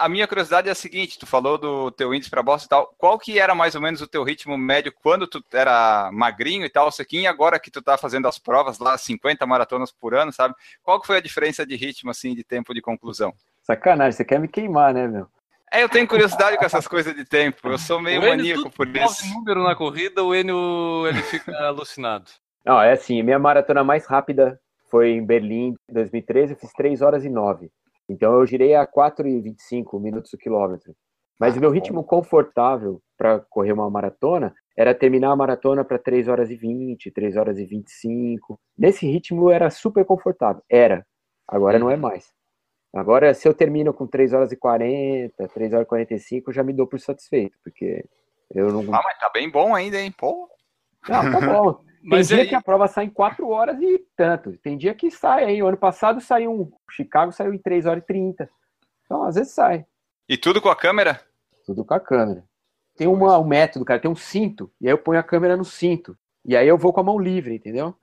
A minha curiosidade é a seguinte, tu falou do teu índice para Boston e tal, qual que era mais ou menos o teu ritmo médio quando tu era magrinho e tal, sequinho, agora que tu tá fazendo as provas lá, 50 maratonas por ano, sabe? Qual que foi a diferença de ritmo, assim, de tempo de conclusão? Sacanagem, você quer me queimar, né, meu? É, eu tenho curiosidade com essas coisas de tempo, eu sou meio maníaco por isso. O número na corrida, o Enio, ele fica alucinado. Não, é assim, minha maratona mais rápida foi em Berlim, em 2013, eu fiz 3 horas e 9. Então eu girei a 4,25 minutos o quilômetro. Mas ah, o meu ritmo confortável para correr uma maratona era terminar a maratona para 3 horas e 20, 3 horas e 25. Nesse ritmo era super confortável. Era. Agora não é uhum. mais. Agora, se eu termino com 3 horas e 40, 3 horas e 45, eu já me dou por satisfeito, porque eu não. Ah, mas tá bem bom ainda, hein? Pô. Não, tá bom. Tem Mas dia aí... que a prova sai em 4 horas e tanto. Tem dia que sai aí. O ano passado saiu um. Chicago saiu em 3 horas e 30. Então, às vezes sai. E tudo com a câmera? Tudo com a câmera. Tem uma, um método, cara. Tem um cinto. E aí eu ponho a câmera no cinto. E aí eu vou com a mão livre, entendeu?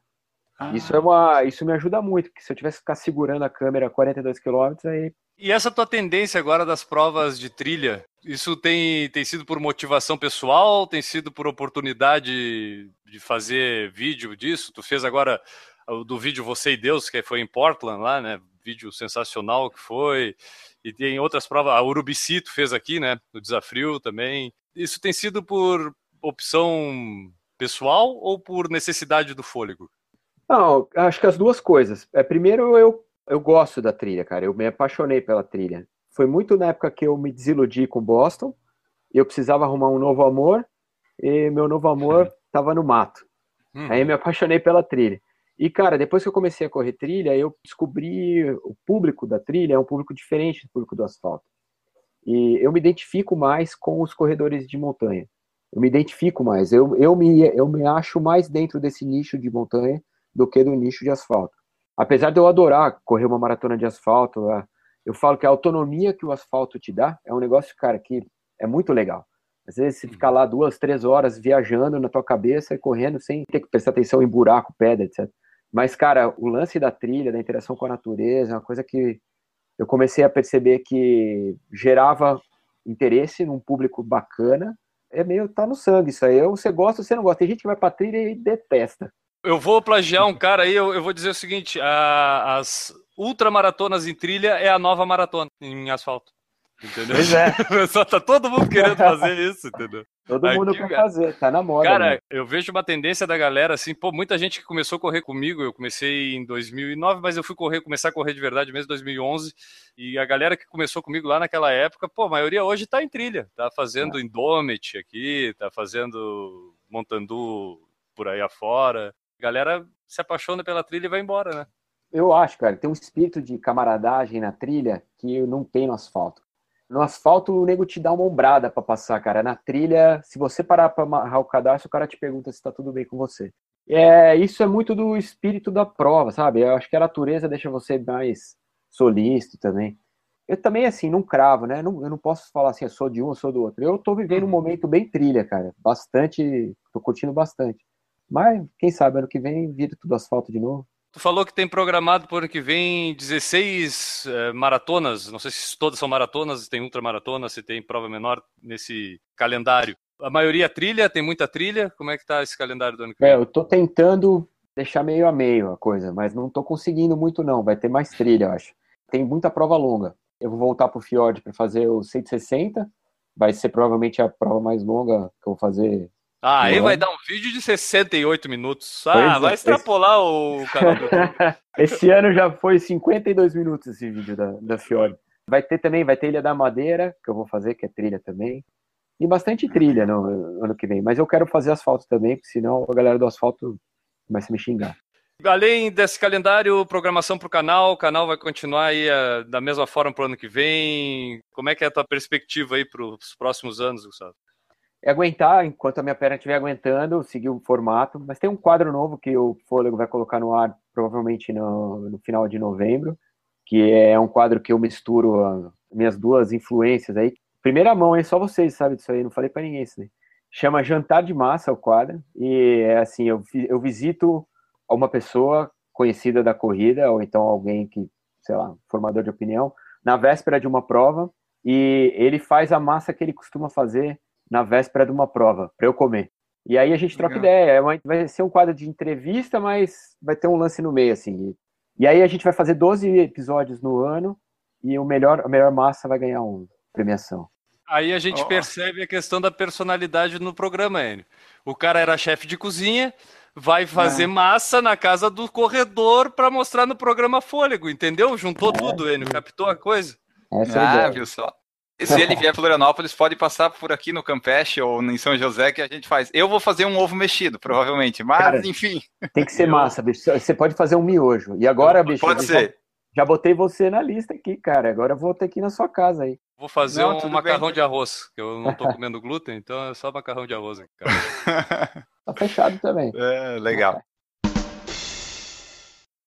Ah. Isso, é uma, isso me ajuda muito. Porque se eu tivesse que ficar segurando a câmera a 42 km, aí e essa tua tendência agora das provas de trilha, isso tem, tem sido por motivação pessoal? Tem sido por oportunidade de fazer vídeo disso? Tu fez agora do vídeo Você e Deus, que foi em Portland lá, né? Vídeo sensacional que foi. E tem outras provas, a Urubici tu fez aqui, né? No Desafio também. Isso tem sido por opção pessoal ou por necessidade do fôlego? Não, acho que as duas coisas. É, primeiro, eu eu gosto da trilha, cara. Eu me apaixonei pela trilha. Foi muito na época que eu me desiludi com Boston. Eu precisava arrumar um novo amor e meu novo amor estava no mato. Uhum. Aí eu me apaixonei pela trilha. E, cara, depois que eu comecei a correr trilha, eu descobri o público da trilha é um público diferente do público do asfalto. E eu me identifico mais com os corredores de montanha. Eu me identifico mais. Eu, eu, me, eu me acho mais dentro desse nicho de montanha do que do nicho de asfalto apesar de eu adorar correr uma maratona de asfalto, eu falo que a autonomia que o asfalto te dá é um negócio, cara, que é muito legal. Às vezes você ficar lá duas, três horas viajando na tua cabeça e correndo sem ter que prestar atenção em buraco, pedra, etc. Mas, cara, o lance da trilha, da interação com a natureza, é uma coisa que eu comecei a perceber que gerava interesse num público bacana. É meio, tá no sangue isso aí. Ou você gosta ou você não gosta. Tem gente que vai pra trilha e detesta. Eu vou plagiar um cara aí, eu, eu vou dizer o seguinte: a, as ultramaratonas em trilha é a nova maratona em asfalto. Entendeu? Pois é. Só tá todo mundo querendo fazer isso, entendeu? Todo Aqui, mundo quer cara. fazer, tá na moda. Cara, né? eu vejo uma tendência da galera, assim, pô, muita gente que começou a correr comigo, eu comecei em 2009, mas eu fui correr, começar a correr de verdade mesmo em 2011, e a galera que começou comigo lá naquela época, pô, a maioria hoje tá em trilha, tá fazendo Indomit aqui, tá fazendo Montandu por aí afora. A galera se apaixona pela trilha e vai embora, né? Eu acho, cara, tem um espírito de camaradagem na trilha que não tem no asfalto. No asfalto, o nego te dá uma ombrada pra passar, cara. Na trilha, se você parar pra amarrar o cadastro, o cara te pergunta se tá tudo bem com você. É, isso é muito do espírito da prova, sabe? Eu acho que a natureza deixa você mais solícito também. Eu também, assim, não cravo, né? Não- eu não posso falar assim, eu sou de um, eu sou do outro. Eu tô vivendo um momento bem trilha, cara. Bastante, tô curtindo bastante. Mas, quem sabe, ano que vem vira tudo asfalto de novo. Tu falou que tem programado por ano que vem 16 eh, maratonas, não sei se todas são maratonas, se tem ultramaratona, se tem prova menor nesse calendário. A maioria é trilha, tem muita trilha, como é que tá esse calendário do ano que vem? É, eu tô tentando deixar meio a meio a coisa, mas não tô conseguindo muito não. Vai ter mais trilha, eu acho. Tem muita prova longa. Eu vou voltar pro Fjord para fazer o 160. Vai ser provavelmente a prova mais longa que eu vou fazer. Ah, aí vai dar um vídeo de 68 minutos. Pois Ah, é, vai extrapolar o canal do. Esse ano já foi 52 minutos esse vídeo da, da Fjord. Vai ter também, vai ter Ilha da Madeira, que eu vou fazer, que é trilha também. E bastante trilha no ano que vem. Mas eu quero fazer asfalto também, porque senão a galera do asfalto começa a me xingar. Além desse calendário, programação para o canal, o canal vai continuar aí eh, da mesma forma para o ano que vem. Como é que é a tua perspectiva aí para os próximos anos, Gustavo? É aguentar enquanto a minha perna estiver aguentando, seguir o formato. Mas tem um quadro novo que o Fôlego vai colocar no ar provavelmente no, no final de novembro, que é um quadro que eu misturo minhas duas influências aí. Primeira mão, hein? Só vocês sabem disso aí, não falei pra ninguém isso aí. Chama Jantar de Massa o quadro, e é assim, eu, eu visito uma pessoa conhecida da corrida, ou então alguém que, sei lá, formador de opinião, na véspera de uma prova, e ele faz a massa que ele costuma fazer na véspera de uma prova, para eu comer. E aí a gente troca Legal. ideia. é uma- vai ser um quadro de entrevista, mas vai ter um lance no meio, assim. E, e aí a gente vai fazer 12 episódios no ano e o melhor, a melhor massa vai ganhar uma premiação. Aí a gente Ó. percebe a questão da personalidade no programa, Enio. O cara era chefe de cozinha, vai fazer É. massa na casa do corredor para mostrar no programa Fôlego, entendeu? Juntou tudo, Enio, captou a coisa. Essa é a Ah, ideia. viu só. E se ele vier para Florianópolis, pode passar por aqui no Campeche ou em São José que a gente faz. Eu vou fazer um ovo mexido, provavelmente, mas Cara, enfim, Tem que ser massa, bicho. Você pode fazer um miojo. E agora, bicho, pode ser. Já, já botei você na lista aqui, cara. Agora eu vou ter que ir na sua casa aí. Vou fazer Não, um macarrão bem. de arroz, que eu não tô comendo glúten, então é só macarrão de arroz aqui, cara. Tá fechado também. É, legal.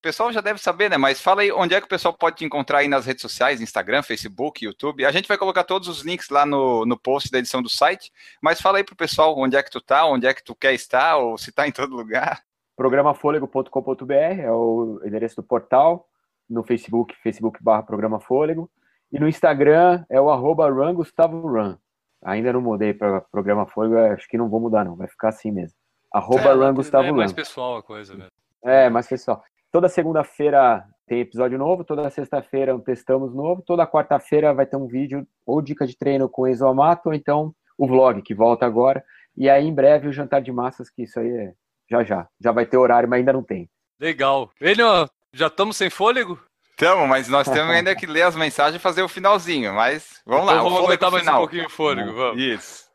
O pessoal já deve saber, né? Mas fala aí onde é que o pessoal pode te encontrar aí nas redes sociais, Instagram, Facebook, YouTube. A gente vai colocar todos os links lá no, no post da edição do site. Mas fala aí pro pessoal onde é que tu tá, onde é que tu quer estar, ou se tá em todo lugar. Programafôlego.com.br é o endereço do portal. No Facebook, Facebook barra Programa Fôlego. E no Instagram é o arroba Run Gustavo Run. Ainda não mudei para Programa Fôlego, acho que não vou mudar não, vai ficar assim mesmo. Arroba Run Gustavo é Run. mais pessoal a coisa, velho. É, mas pessoal, toda segunda-feira tem episódio novo, toda sexta-feira um testamos novo, toda quarta-feira vai ter um vídeo ou dica de treino com Enzo Amato, ou então o vlog que volta agora, e aí em breve o jantar de massas, que isso aí é já já, já vai ter horário, mas ainda não tem. Legal. Enio, já estamos sem fôlego? Tamo, mas nós temos ainda que ler as mensagens e fazer o finalzinho. Mas vamos lá, Então o vamos aguentar mais final. um pouquinho o fôlego, vamos. Isso.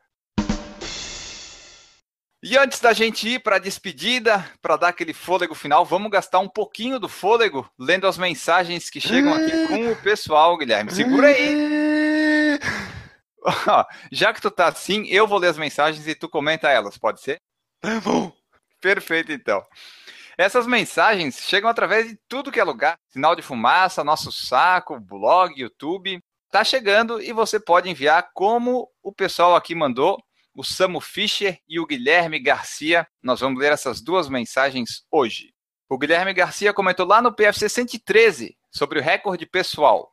E antes da gente ir para a despedida, para dar aquele fôlego final, vamos gastar um pouquinho do fôlego lendo as mensagens que chegam aqui com o pessoal, Guilherme. Segura aí. Já que tu tá assim, eu vou ler as mensagens e tu comenta elas, pode ser? Tá bom. Perfeito, então. Essas mensagens chegam através de tudo que é lugar. Sinal de fumaça, nosso saco, blog, YouTube. Tá chegando e você pode enviar como o pessoal aqui mandou, o Samu Fischer e o Guilherme Garcia. Nós vamos ler essas duas mensagens hoje. O Guilherme Garcia comentou lá no PFC 113 sobre o recorde pessoal.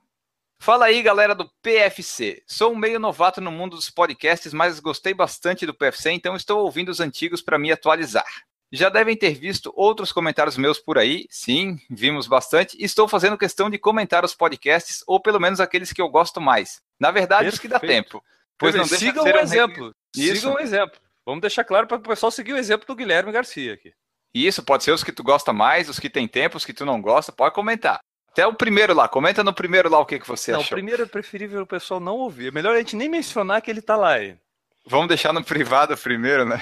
Fala aí, galera do PFC. Sou um meio novato no mundo dos podcasts, mas gostei bastante do PFC, então estou ouvindo os antigos para me atualizar. Já devem ter visto outros comentários meus por aí. Sim, vimos bastante. Estou fazendo questão de comentar os podcasts, ou pelo menos aqueles que eu gosto mais. Na verdade, os que dá Perfeito. tempo. Pois não sigam o um exemplo. Isso. Sigam o exemplo. Vamos deixar claro para o pessoal seguir o exemplo do Guilherme Garcia aqui. E Isso, pode ser os que tu gosta mais, os que tem tempo, os que tu não gosta, pode comentar. Até o primeiro lá, comenta no primeiro lá o que, que você não, achou. primeiro é preferível o pessoal não ouvir. É melhor a gente nem mencionar que ele tá lá. aí. Vamos deixar no privado primeiro, né?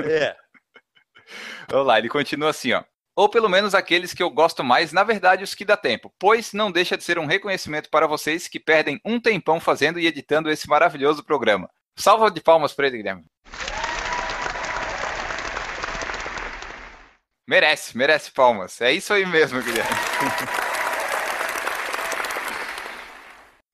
É. Vamos lá, ele continua assim, ó. Ou pelo menos aqueles que eu gosto mais, na verdade, os que dá tempo, pois não deixa de ser um reconhecimento para vocês que perdem um tempão fazendo e editando esse maravilhoso programa. Salva de palmas para ele, Guilherme. Merece, merece palmas. É isso aí mesmo, Guilherme.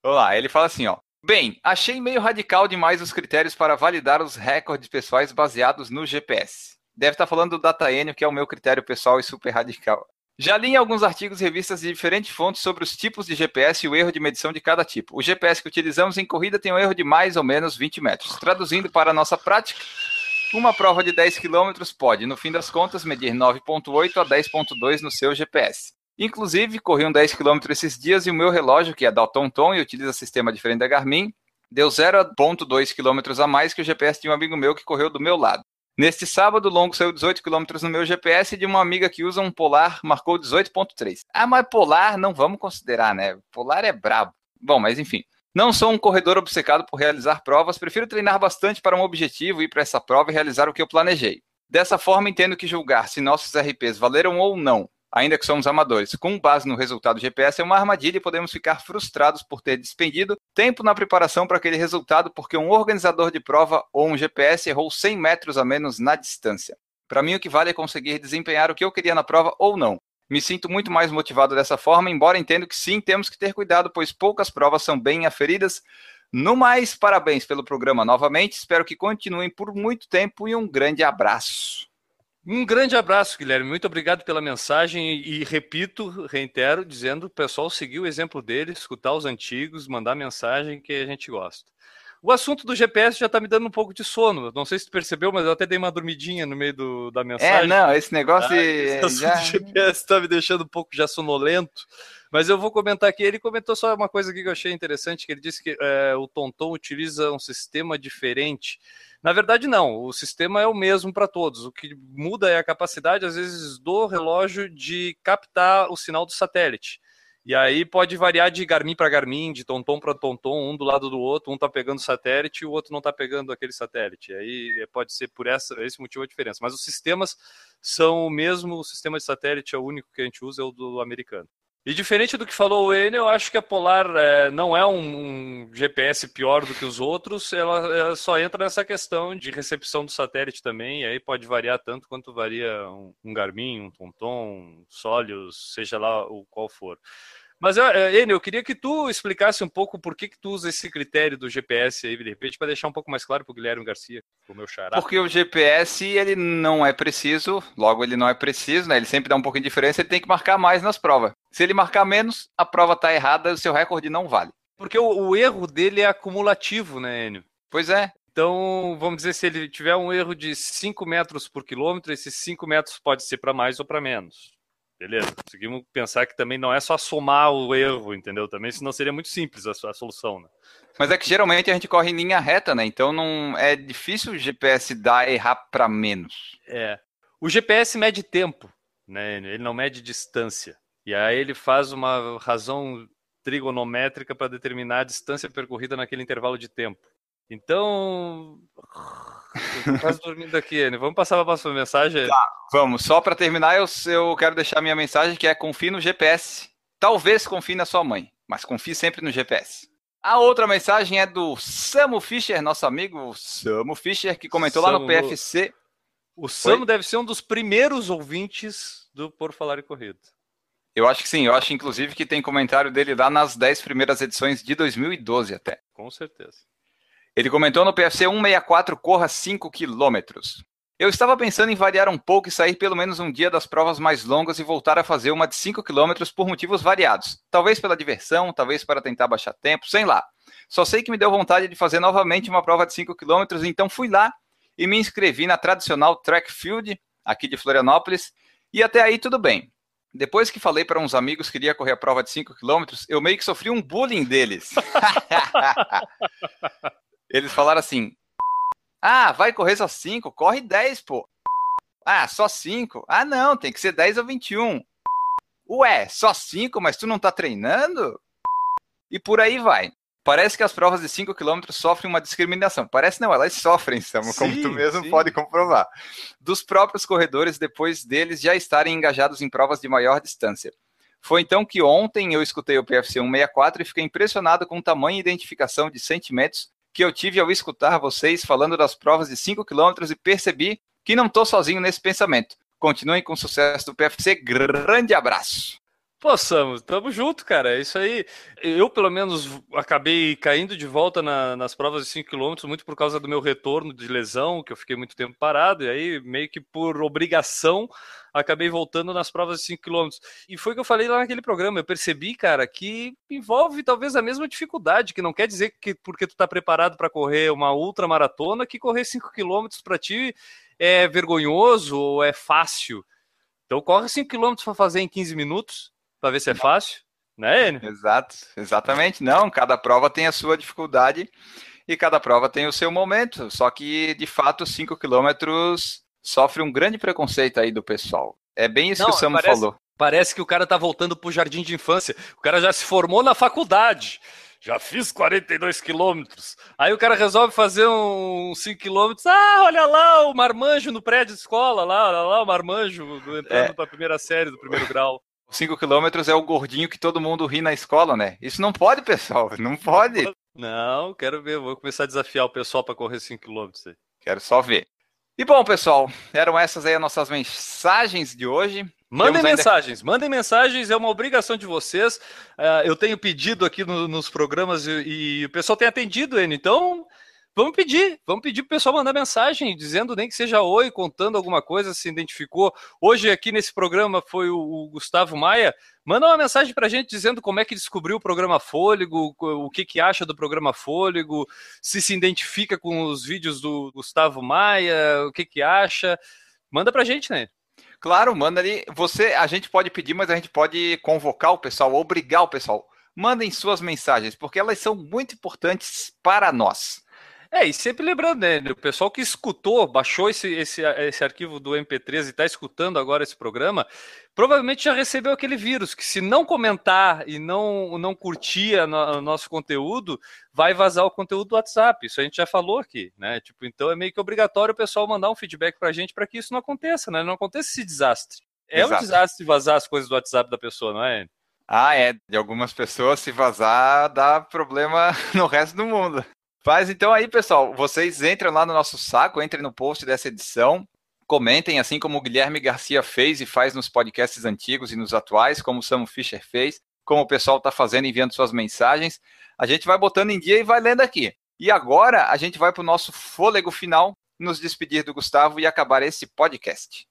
Vamos lá, ele fala assim, ó. Bem, achei meio radical demais os critérios para validar os recordes pessoais baseados no GPS. Deve estar falando do DataN, que é o meu critério pessoal e super radical. Já li em alguns artigos e revistas de diferentes fontes sobre os tipos de GPS e o erro de medição de cada tipo. O GPS que utilizamos em corrida tem um erro de mais ou menos 20 metros. Traduzindo para a nossa prática, uma prova de 10 km pode, no fim das contas, medir 9.8 a 10.2 no seu GPS. Inclusive, corri um 10 km esses dias e o meu relógio, que é da TomTom e utiliza sistema diferente da Garmin, deu 0.2 km a mais que o GPS de um amigo meu que correu do meu lado. Neste sábado, longo saiu 18 km no meu GPS de uma amiga que usa um Polar marcou 18.3. Ah, mas Polar não vamos considerar, né? Polar é brabo. Bom, mas enfim. Não sou um corredor obcecado por realizar provas, prefiro treinar bastante para um objetivo, ir para essa prova e realizar o que eu planejei. Dessa forma, entendo que julgar se nossos RPs valeram ou não, ainda que somos amadores, com base no resultado do GPS, é uma armadilha e podemos ficar frustrados por ter despendido tempo na preparação para aquele resultado porque um organizador de prova ou um GPS errou 100 metros a menos na distância. Para mim, o que vale é conseguir desempenhar o que eu queria na prova ou não. Me sinto muito mais motivado dessa forma, embora entendo que sim, temos que ter cuidado, pois poucas provas são bem aferidas. No mais, parabéns pelo programa novamente. Espero que continuem por muito tempo e um grande abraço. Um grande abraço, Guilherme. Muito obrigado pela mensagem e, e repito, reitero, dizendo o pessoal seguir o exemplo dele, escutar os antigos, mandar mensagem que a gente gosta. O assunto do GPS já está me dando um pouco de sono. Não sei se tu percebeu, mas eu até dei uma dormidinha no meio do, da É, mensagem. não, esse negócio Ah, esse assunto já- do GPS está me deixando um pouco já sonolento. Mas eu vou comentar aqui. Ele comentou só uma coisa que eu achei interessante, que ele disse que é, o Tonton utiliza um sistema diferente. Na verdade, não. O sistema é o mesmo para todos. O que muda é a capacidade, às vezes, do relógio de captar o sinal do satélite. E aí pode variar de Garmin para Garmin, de Tonton para Tonton, um do lado do outro, um tá pegando satélite e o outro não tá pegando aquele satélite. Aí é, pode ser por essa, esse motivo a diferença. Mas os sistemas são o mesmo, o sistema de satélite é o único que a gente usa, é o do americano. E diferente do que falou o Enio, eu acho que a Polar é, não é um, um GPS pior do que os outros, ela, ela só entra nessa questão de recepção do satélite também, e aí pode variar tanto quanto varia um, um Garmin, um Tonton, um Solius, seja lá o qual for. Mas, eh, Enio, eu queria que tu explicasse um pouco por que, que tu usa esse critério do GPS aí, de repente, para deixar um pouco mais claro para o Guilherme Garcia, o meu xará. Porque o GPS ele não é preciso, logo ele não é preciso, né? Ele sempre dá um pouquinho de diferença, ele tem que marcar mais nas provas. Se ele marcar menos, a prova está errada, o seu recorde não vale. Porque o, o erro dele é acumulativo, né, Enio? Pois é. Então, vamos dizer, se ele tiver um erro de 5 metros por quilômetro, esses 5 metros pode ser para mais ou para menos. Beleza? Conseguimos pensar que também não é só somar o erro, entendeu? Também, senão seria muito simples a, a solução, né? Mas é que geralmente a gente corre em linha reta, né? Então não é difícil o GPS dar errar para menos. É. O GPS mede tempo, né? Ele não mede distância. E aí ele faz uma razão trigonométrica para determinar a distância percorrida naquele intervalo de tempo. Então, eu tô quase dormindo aqui, né? Vamos passar para a próxima mensagem. Vamos, só para terminar, eu, eu quero deixar minha mensagem que é confie no GPS. Talvez confie na sua mãe, mas confie sempre no GPS. A outra mensagem é do Samu Fischer, nosso amigo Samu Fischer, que comentou lá no Samu. PFC. O Samu deve ser um dos primeiros ouvintes do Por Falar em Corrida. Eu acho que sim, eu acho inclusive que tem comentário dele lá nas 10 primeiras edições de 2012 até. Com certeza. Ele comentou no PFC 164 corra 5 quilômetros. Eu estava pensando em variar um pouco e sair pelo menos um dia das provas mais longas e voltar a fazer uma de 5 km por motivos variados. Talvez pela diversão, talvez para tentar baixar tempo, sei lá. Só sei que me deu vontade de fazer novamente uma prova de 5 km, então fui lá e me inscrevi na tradicional track field aqui de Florianópolis. E até aí tudo bem. Depois que falei para uns amigos que iria correr a prova de 5 km, eu meio que sofri um bullying deles. Eles falaram assim: Ah, vai correr só 5, corre 10, pô. Ah, só 5? Ah, não, tem que ser 10 ou 21. Ué, só 5, mas tu não tá treinando? E por aí vai. Parece que as provas de 5 km sofrem uma discriminação. Parece não, elas sofrem, Samu, como tu mesmo sim. pode comprovar. Dos próprios corredores, depois deles já estarem engajados em provas de maior distância. Foi então que ontem eu escutei o PFC 164 e fiquei impressionado com o tamanho e identificação de sentimentos que eu tive ao escutar vocês falando das provas de 5 km e percebi que não estou sozinho nesse pensamento. Continuem com o sucesso do PFC. Grande abraço. Pô, Samu, tamo junto, cara. É isso aí. Eu, pelo menos, acabei caindo de volta na, nas provas de 5 km muito por causa do meu retorno de lesão, que eu fiquei muito tempo parado, e aí, meio que por obrigação, acabei voltando nas provas de 5 km. E foi o que eu falei lá naquele programa. Eu percebi, cara, que envolve talvez a mesma dificuldade, que não quer dizer que porque tu tá preparado para correr uma ultramaratona, que correr 5 km para ti é vergonhoso ou é fácil. Então corre 5 km para fazer em 15 minutos para ver se é fácil, né, Enio? Exato, exatamente. Não, cada prova tem a sua dificuldade e cada prova tem o seu momento. Só que, de fato, 5 quilômetros sofre um grande preconceito aí do pessoal. É bem isso Não, que o Samu parece, falou. Parece que o cara tá voltando pro jardim de infância. O cara já se formou na faculdade. Já fiz 42 quilômetros. Aí o cara resolve fazer um 5 quilômetros. Ah, olha lá o marmanjo no prédio de escola, lá, olha lá o marmanjo entrando é. para a primeira série do primeiro grau. 5 quilômetros é o gordinho que todo mundo ri na escola, né? Isso não pode, pessoal. Não pode. Não, quero ver. Vou começar a desafiar o pessoal para correr 5 quilômetros. Quero só ver. E bom, pessoal, eram essas aí as nossas mensagens de hoje. Mandem mensagens, ainda... mandem mensagens, é uma obrigação de vocês. Uh, eu tenho pedido aqui no, nos programas e, e, o pessoal tem atendido, Enio. Então, Vamos pedir, vamos pedir para o pessoal mandar mensagem, dizendo nem que seja oi, contando alguma coisa, se identificou. Hoje aqui nesse programa foi o, o Gustavo Maia. Manda uma mensagem para a gente dizendo como é que descobriu o programa Fôlego, o que, que acha do programa Fôlego, se se identifica com os vídeos do Gustavo Maia, o que, que acha. Manda para a gente, né? Claro, manda ali. Você, a gente pode pedir, mas a gente pode convocar o pessoal, obrigar o pessoal. Mandem suas mensagens, porque elas são muito importantes para nós. É, e sempre lembrando, né, o pessoal que escutou, baixou esse, esse, esse arquivo do MP3 e está escutando agora esse programa, provavelmente já recebeu aquele vírus, que se não comentar e não, não curtir o nosso conteúdo, vai vazar o conteúdo do WhatsApp. Isso a gente já falou aqui, né? Tipo, então é meio que obrigatório o pessoal mandar um feedback para a gente para que isso não aconteça, né? Não aconteça esse desastre. É Exato. um desastre vazar as coisas do WhatsApp da pessoa, não é? Ah, é. De algumas pessoas, se vazar, dá problema no resto do mundo. Faz então aí, pessoal. Vocês entrem lá no nosso saco, entrem no post dessa edição, comentem, assim como o Guilherme Garcia fez e faz nos podcasts antigos e nos atuais, como o Sam Fischer fez, como o pessoal está fazendo, enviando suas mensagens. A gente vai botando em dia e vai lendo aqui. E agora a gente vai para o nosso fôlego final, nos despedir do Gustavo e acabar esse podcast.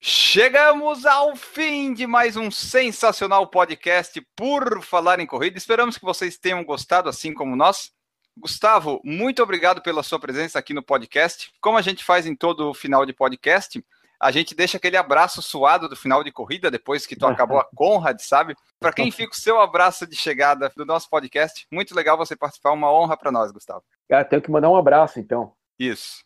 Chegamos ao fim de mais um sensacional podcast por falar em corrida. Esperamos que vocês tenham gostado, assim como nós. Gustavo, muito obrigado pela sua presença aqui no podcast. Como a gente faz em todo final de podcast, a gente deixa aquele abraço suado do final de corrida, depois que tu acabou a Conrad, sabe? Para quem fica o seu abraço de chegada do nosso podcast, muito legal você participar, uma honra para nós, Gustavo. Cara, tenho que mandar um abraço, então. Isso.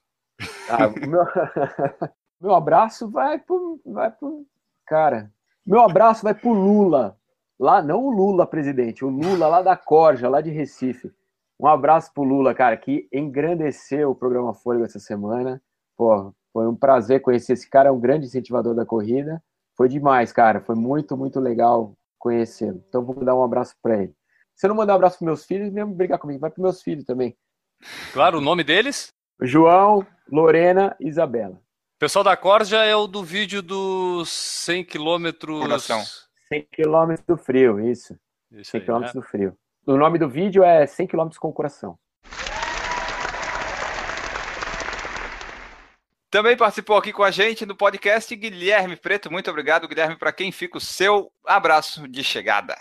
Ah, meu... Meu abraço vai pro, vai pro. Cara, meu abraço vai pro Lula. Lá, não o Lula presidente, o Lula lá da Corja, lá de Recife. Um abraço pro Lula, cara, que engrandeceu o programa Fôlego essa semana. Pô, foi um prazer conhecer esse cara, é um grande incentivador da corrida. Foi demais, cara. Foi muito, muito legal conhecê-lo. Então vou dar um abraço para ele. Se eu não mandar um abraço para meus filhos, mesmo brigar comigo, vai para meus filhos também. Claro, o nome deles? João, Lorena Isabela pessoal da Corja é o do vídeo dos 100 quilômetros... Coração. 100 quilômetros do frio, isso. isso 100 quilômetros né? do frio. O nome do vídeo é 100 quilômetros com o coração. Também participou aqui com a gente no podcast Guilherme Preto. Muito obrigado, Guilherme. Para quem fica o seu abraço de chegada.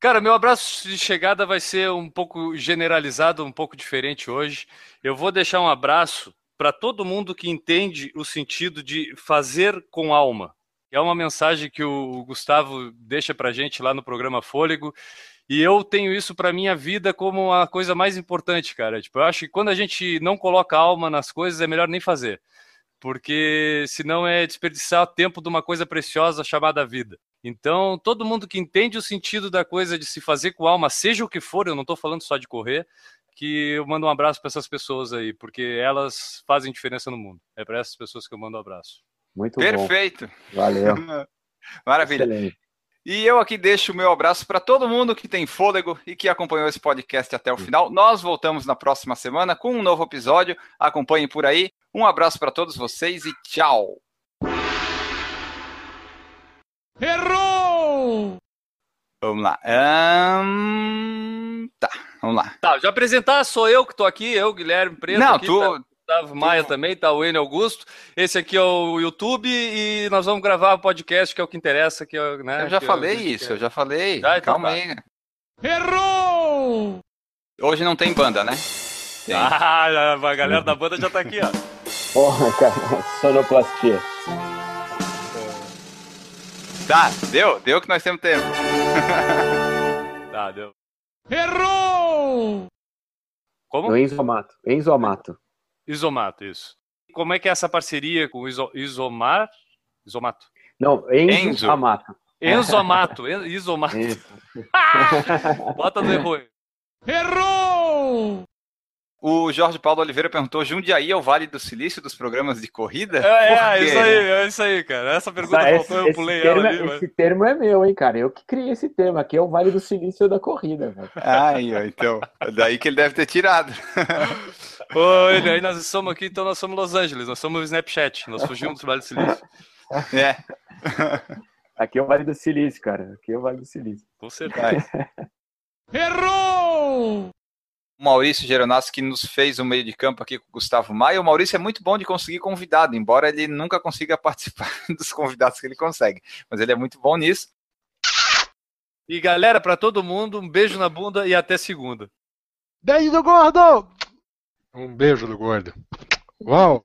Cara, meu abraço de chegada vai ser um pouco generalizado, um pouco diferente hoje. Eu vou deixar um abraço para todo mundo que entende o sentido de fazer com alma. É uma mensagem que o Gustavo deixa para gente lá no programa Fôlego. E eu tenho isso para minha vida como a coisa mais importante, cara. Tipo, eu acho que quando a gente não coloca alma nas coisas, é melhor nem fazer. Porque senão é desperdiçar tempo de uma coisa preciosa chamada vida. Então, todo mundo que entende o sentido da coisa de se fazer com alma, seja o que for, eu não estou falando só de correr, que eu mando um abraço para essas pessoas aí, porque elas fazem diferença no mundo. É para essas pessoas que eu mando um abraço. Muito Perfeito. bom. Valeu. Maravilha. Excelente. E eu aqui deixo o meu abraço para todo mundo que tem fôlego e que acompanhou esse podcast até o final. Nós voltamos na próxima semana com um novo episódio. Acompanhem por aí. Um abraço para todos vocês e tchau. Errou! Vamos lá. Ahn, Tá, vamos lá. Tá, já apresentar, sou eu que tô aqui, eu, Guilherme Preto. Não, aqui, tu- tá, Gustavo Maia também, tá o Enio Augusto. Esse aqui é o YouTube e nós vamos gravar o podcast, que é o que interessa. Que é, né, Eu já que é- falei que- isso, eu já falei. Já, então Calma tá. aí. Errou! Hoje não tem banda, né? Tem. Ah, a galera da banda já tá aqui, ó. Porra, cara. Sonoplastia. Tá, deu, deu que nós temos tempo. Tá, deu. Errou! Como? No Enzo Amato. Enzo Amato. Isomato, isso. Como é que é essa parceria com o Iso, Isomar? Isomato. Não, Enzo, Enzo. Amato. Enzo Amato, Isomato. Isso. Bota no erro aí. Errou! O Jorge Paulo Oliveira perguntou: Jundiaí é o Vale do Silício dos programas de corrida? É, é, isso aí, é isso aí, cara. Essa pergunta Esse, faltou, eu pulei termo, ela é- ali. mas- esse termo é meu, hein, cara. Eu que criei esse termo. Aqui é o Vale do Silício da corrida, velho. Ai, ó, então. Daí que ele deve ter tirado. Ô, ele, aí nós somos aqui, então nós somos Los Angeles, nós somos o Snapchat, nós fugimos do Vale do Silício. É, Aqui é o Vale do Silício, cara. Aqui é o Vale do Silício. Com certeza. vai. Errou! O Maurício Geronassi que nos fez o meio de campo aqui com o Gustavo Maia. O Maurício é muito bom de conseguir convidado, embora ele nunca consiga participar dos convidados que ele consegue. Mas ele é muito bom nisso. E galera, pra todo mundo, um beijo na bunda e até segunda. Beijo do gordo! Um beijo do gordo. Uau!